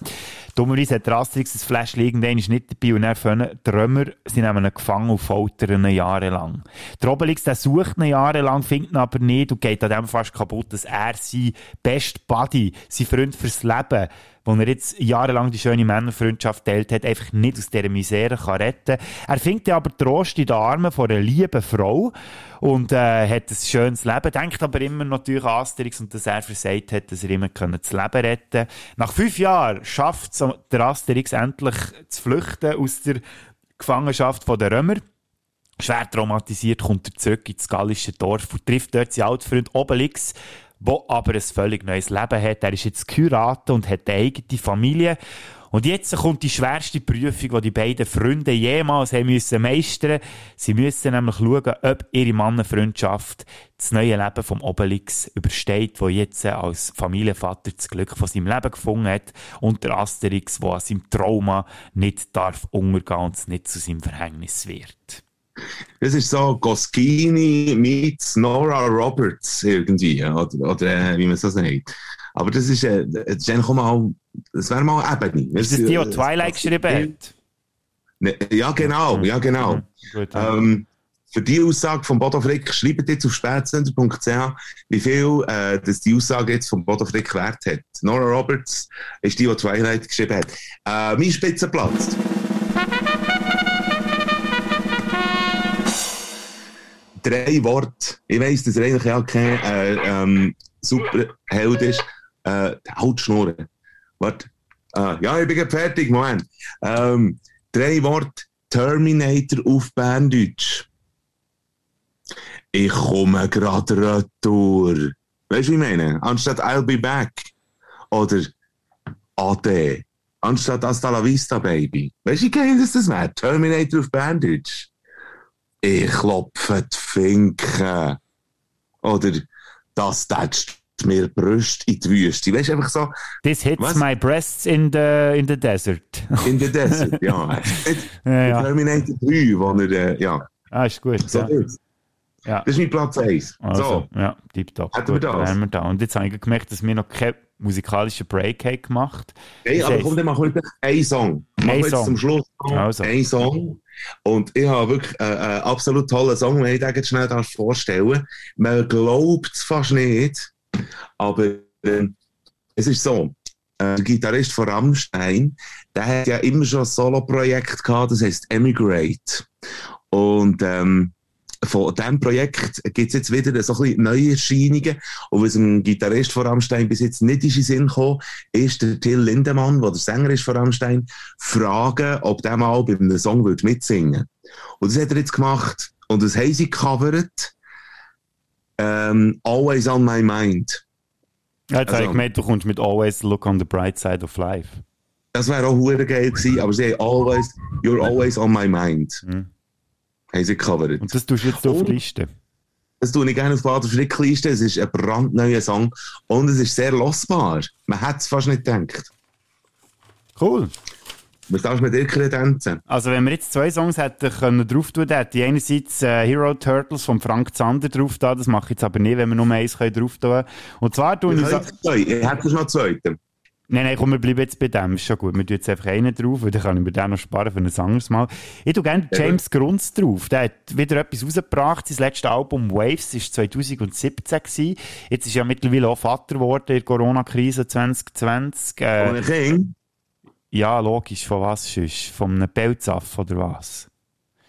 Dummerweise hat der Asterix das Fläschchen irgendwann nicht dabei und dann fangen die Römer, sie nehmen ihn gefangen und foltern ihn jahrelang. Der Obelix, der sucht ihn jahrelang, findet ihn aber nicht und geht an dem fast kaputt, dass er sein Best Buddy, sein Freund fürs Leben, wo er jetzt jahrelang die schöne Männerfreundschaft teilt hat, einfach nicht aus dieser Misere kann retten. Er findet aber Trost in den Armen von einer lieben Frau und äh, hat ein schönes Leben, denkt aber immer natürlich an Asterix und dass er versagt hat, dass er immer können das Leben retten Nach fünf Jahren schafft es der Asterix endlich zu flüchten aus der Gefangenschaft der Römer. Schwer traumatisiert kommt er zurück ins gallische Dorf und trifft dort seinen Altfreund Obelix, der aber ein völlig neues Leben hat. Er ist jetzt geheiratet und hat eine eigene Familie. Und jetzt kommt die schwerste Prüfung, die die beiden Freunde jemals haben müssen meistern. Sie müssen nämlich schauen, ob ihre Mannenfreundschaft das neue Leben vom Obelix übersteht, wo jetzt als Familienvater das Glück von seinem Leben gefunden hat und der Asterix, der an seinem Trauma nicht darf untergehen und es nicht zu seinem Verhängnis wird. Das ist so Goskini meets Nora Roberts irgendwie, oder, oder äh, wie man so sagt. Aber das ist, äh, das ist eigentlich auch mal, das wäre mal eine Ebene. Das ist die, die Twilight geschrieben hat. Ne, Ja, genau, ja, genau. Gut, ja. Ähm, für die Aussage von Bodo Frick, schreibt jetzt auf spätsender.ch, wie viel äh, das die Aussage jetzt von Bodo Frick wert hat. Nora Roberts ist die, die Twilight geschrieben hat. Äh, mein Spitzenplatz. Drei Worte. Ich weiss, dass er eigentlich ja kein äh, ähm, Superheld ist. Äh, halt. Warte. Ah, ja, ich bin fertig, Moment. Ähm, drei Worte. Terminator auf Berndeutsch. Ich komme gerade retour. Weißt du, wie ich meine? Anstatt I'll be back. Oder AD. Anstatt Hasta la vista, Baby. Weißt du, wie geil das wäre? Terminator auf Berndeutsch. Ich klopfe die Finken. Oder das tätscht mir Brüste in die Wüste. Weißt einfach so. This hits Was? my breasts in the, in the desert. *laughs* In the desert, ja. ja, ja. Terminator 3, wo er, äh, ja. Ah, ist gut. So ja. das. Ja. Das ist mein Platz 1. Also, So. ja, tipptopp. Hätten wir das? wären wir da. Und jetzt habe ich gemerkt, dass wir noch keinen musikalischen Break haben gemacht Hey, aber komm, dann machen wir einen Song. Machen Ein wir jetzt Song. zum Schluss noch Also. einen Song. Und ich habe wirklich äh, einen absolut tollen Song, wenn ich den jetzt schnell vorstellen Man glaubt es fast nicht, aber äh, es ist so. Äh, der Gitarrist von Rammstein, der hat ja immer schon ein Solo-Projekt gehabt, das heißt Emigrate. Und ähm, von diesem Projekt gibt es jetzt wieder so ein bisschen neue Erscheinungen. Und was dem Gitarrist von Rammstein bis jetzt nicht in den Sinn gekommen, ist der Till Lindemann, der der Sänger ist von Rammstein, fragen, ob der mal bei einem Song würde mitsingen Und das hat er jetzt gemacht. Und das haben sie gecovert. Ähm, Always on my mind. Ja, Jetzt habe Also- ich gemeint, du kommst mit Always Look on the Bright Side of Life. Das wäre auch geil gewesen, aber sie haben always, you're always on my mind. Mhm. Haben sie gecovert. Und das tust du jetzt auf Und- die Liste. Das tue ich gerne auf die Bader Frickliste. Es ist ein brandneuer Song und es ist sehr losbar. Man hätte es fast nicht gedacht. Cool. Was darfst du mit dir kredenzen? Also wenn wir jetzt zwei Songs hätten können drauf tun, hätte ich einerseits äh, Hero Turtles von Frank Zander drauf da, das mache ich jetzt aber nicht, wenn wir nur eins können drauf tun. Und zwar tun Ich. Ich hätte noch einen zweiten. Nein, nein, komm, wir bleiben jetzt bei dem. Ist schon gut. Wir tun jetzt einfach einen drauf, weil dann kann ich mir den noch sparen für ein anderes Mal. Ich tue gerne Ja, James Grunz drauf. Der hat wieder etwas rausgebracht. Sein letztes Album Waves war 2017. Gewesen. Jetzt ist er ja mittlerweile auch Vater geworden in der Corona-Krise 2020. Äh, ein Kind, ja, logisch. Von was sonst? Von einem Pelzaff oder was?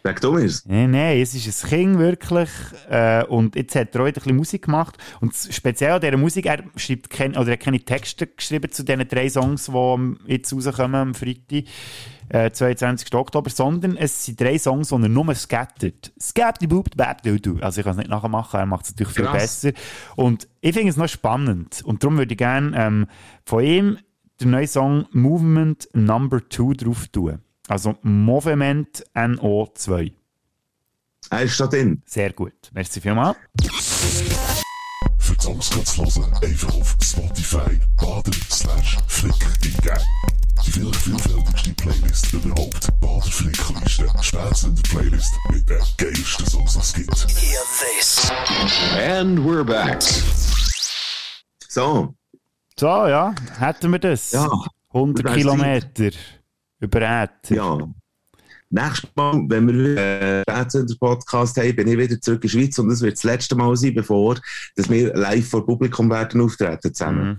Sag du mir's. Nein, nein, es ist ein Kind wirklich. Äh, und jetzt hat er auch wieder ein bisschen Musik gemacht. Und speziell an dieser Musik, er schreibt kein, oder er hat keine Texte geschrieben zu diesen drei Songs, die jetzt rauskommen am Freitag, äh, 22. Oktober, sondern es sind drei Songs, die er nur scattert. Scatty boop bap du du. Also ich kann es nicht nachmachen, er macht es natürlich viel Krass. besser. Und ich finde es noch spannend. Und darum würde ich gerne ähm, von ihm den neuen Song Movement Number 2 drauf tun. Also Movement NO2. Er ist schon drin. Sehr gut. Merci vielmals. Songs kannst hören, einfach auf Spotify Bader slash Flick eingeben. Die vielleicht vielfältigste Playlist überhaupt. Bader Flickliste. Spätzünder Playlist mit den geilsten Songs, die es gibt. Hear this. And we're back. So, So, ja, hätten wir das. Ja. 100 Das wär's Kilometer über Äther. ja. Nächstes Mal, wenn wir einen Spätsender-Podcast haben, bin ich wieder zurück in die Schweiz und das wird das letzte Mal sein, bevor dass wir live vor Publikum werden auftreten zusammen. Mhm.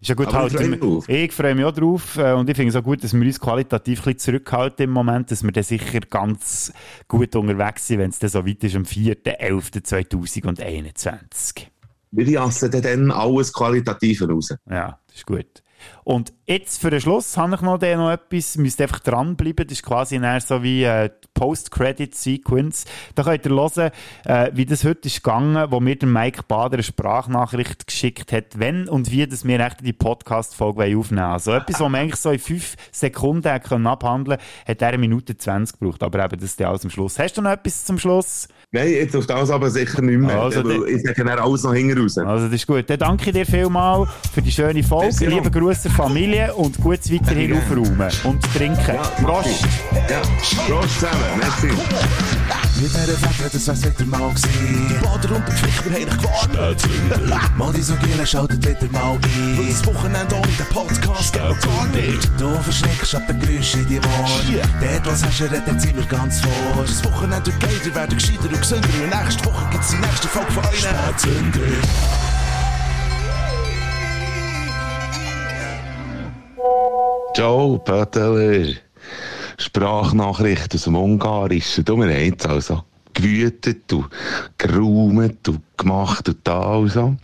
Ist ja gut, halt, ich freu mich drauf. ich freue mich auch drauf äh, und ich finde es auch gut, dass wir uns qualitativ ein bisschen zurückhalten im Moment, dass wir dann sicher ganz gut unterwegs sind, wenn es dann so weit ist am 4.11.2021. Wir jassen dann, dann alles Qualitative raus. Ja, das ist gut. Und jetzt für den Schluss habe ich noch, den noch etwas, müsst einfach dranbleiben, das ist quasi so wie äh, Post-Credit-Sequence. Da könnt ihr hören, äh, wie das heute ist gegangen, wo mir der Mike Bader eine Sprachnachricht geschickt hat, wenn und wie dass wir echt die Podcast-Folge aufnehmen wollen. Also etwas, was man eigentlich so in fünf Sekunden können abhandeln hat er eine Minute 20 gebraucht, aber eben das ist alles am Schluss. Hast du noch etwas zum Schluss? Nein, jetzt auf das aber sicher nicht mehr. Also, weil der- ich sage dann alles noch hinten raus. Also das ist gut. Dann danke ich dir vielmals für die schöne Folge. Merci. Liebe Grüße der Familie und gutes weiterhin aufräumen und trinken. Prost! Ja, Prost zusammen. Merci. Mit dieser Wette, das wär's wieder mal gewesen. Die Bader und der Pflicht, wir haben dich gewarnt. Spätzünder. Mal die so Gielen, schaltet wieder mal ein. Weil das Wochenende ohne den Podcast geht gar nicht. Du verschreckst ab den Geräuschen in die Ohren. Dort, was hast du, redet sind wir ganz vor. Das Wochenende wird geil, ihr werdet gescheiter und gesünder. Und nächste Woche gibt's die nächste Folge von euch. Spätzünder. Ciao, Pöteler. Sprachnachricht aus dem Ungarischen. Du, wir haben jetzt also gewütet und geräumt und gemacht und da und so.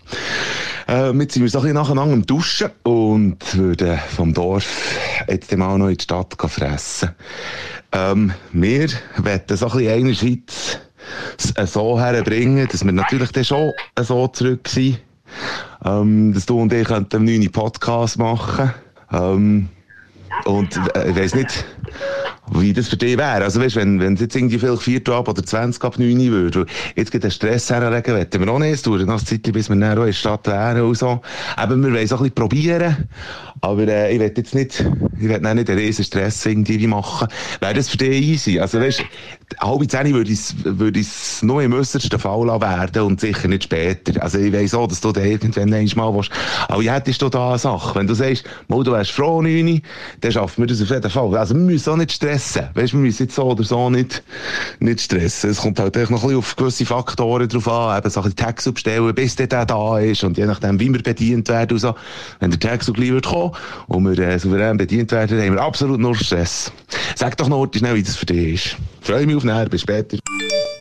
Äh, jetzt sind wir so ein bisschen nacheinander am Duschen und würden vom Dorf jetzt mal noch in die Stadt fressen. Ähm, wir wollen so ein bisschen einerseits so herbringen, dass wir natürlich dann schon so zurück sind. Ähm, dass du und ich einen neuen Podcast machen. Ähm, und äh, ich weiss nicht, wie das für dich wäre. Also weißt, wenn, wenn es jetzt irgendwie vielleicht 4 ab oder 20 ab 9 Uhr würde, jetzt geht der Stress herlegen, wollen wir auch nicht. Es dauert noch eine Zeit, bis wir auch in der Stadt wären und so. Aber wir wollen es auch ein bisschen probieren. Aber äh, ich will jetzt nicht, ich will nicht einen riesen Stress irgendwie machen. Wäre das für dich easy? Also weißt, halb zehn würde ich es würde ich's nur im äußersten Fall werden und sicher nicht später. Also ich weiss auch, dass du da irgendwann einmal willst. Aber hättest du da eine Sache? Wenn du sagst, mal, du wärst froh, 9 Uhr, dann schaffen wir das auf jeden Fall. Also müssen auch nicht stressen. Weißt, wir müssen jetzt so oder so nicht, nicht stressen. Es kommt halt echt noch ein bisschen auf gewisse Faktoren drauf an. Eben so ein bisschen Taxi bestellen, bis der da ist und je nachdem, wie wir bedient werden so. Wenn der Taxi gleich wird kommen und wir äh, souverän bedient werden, haben wir absolut nur Stress. Sag doch noch schnell, wie das für dich ist. Freue mich auf näher. Bis später.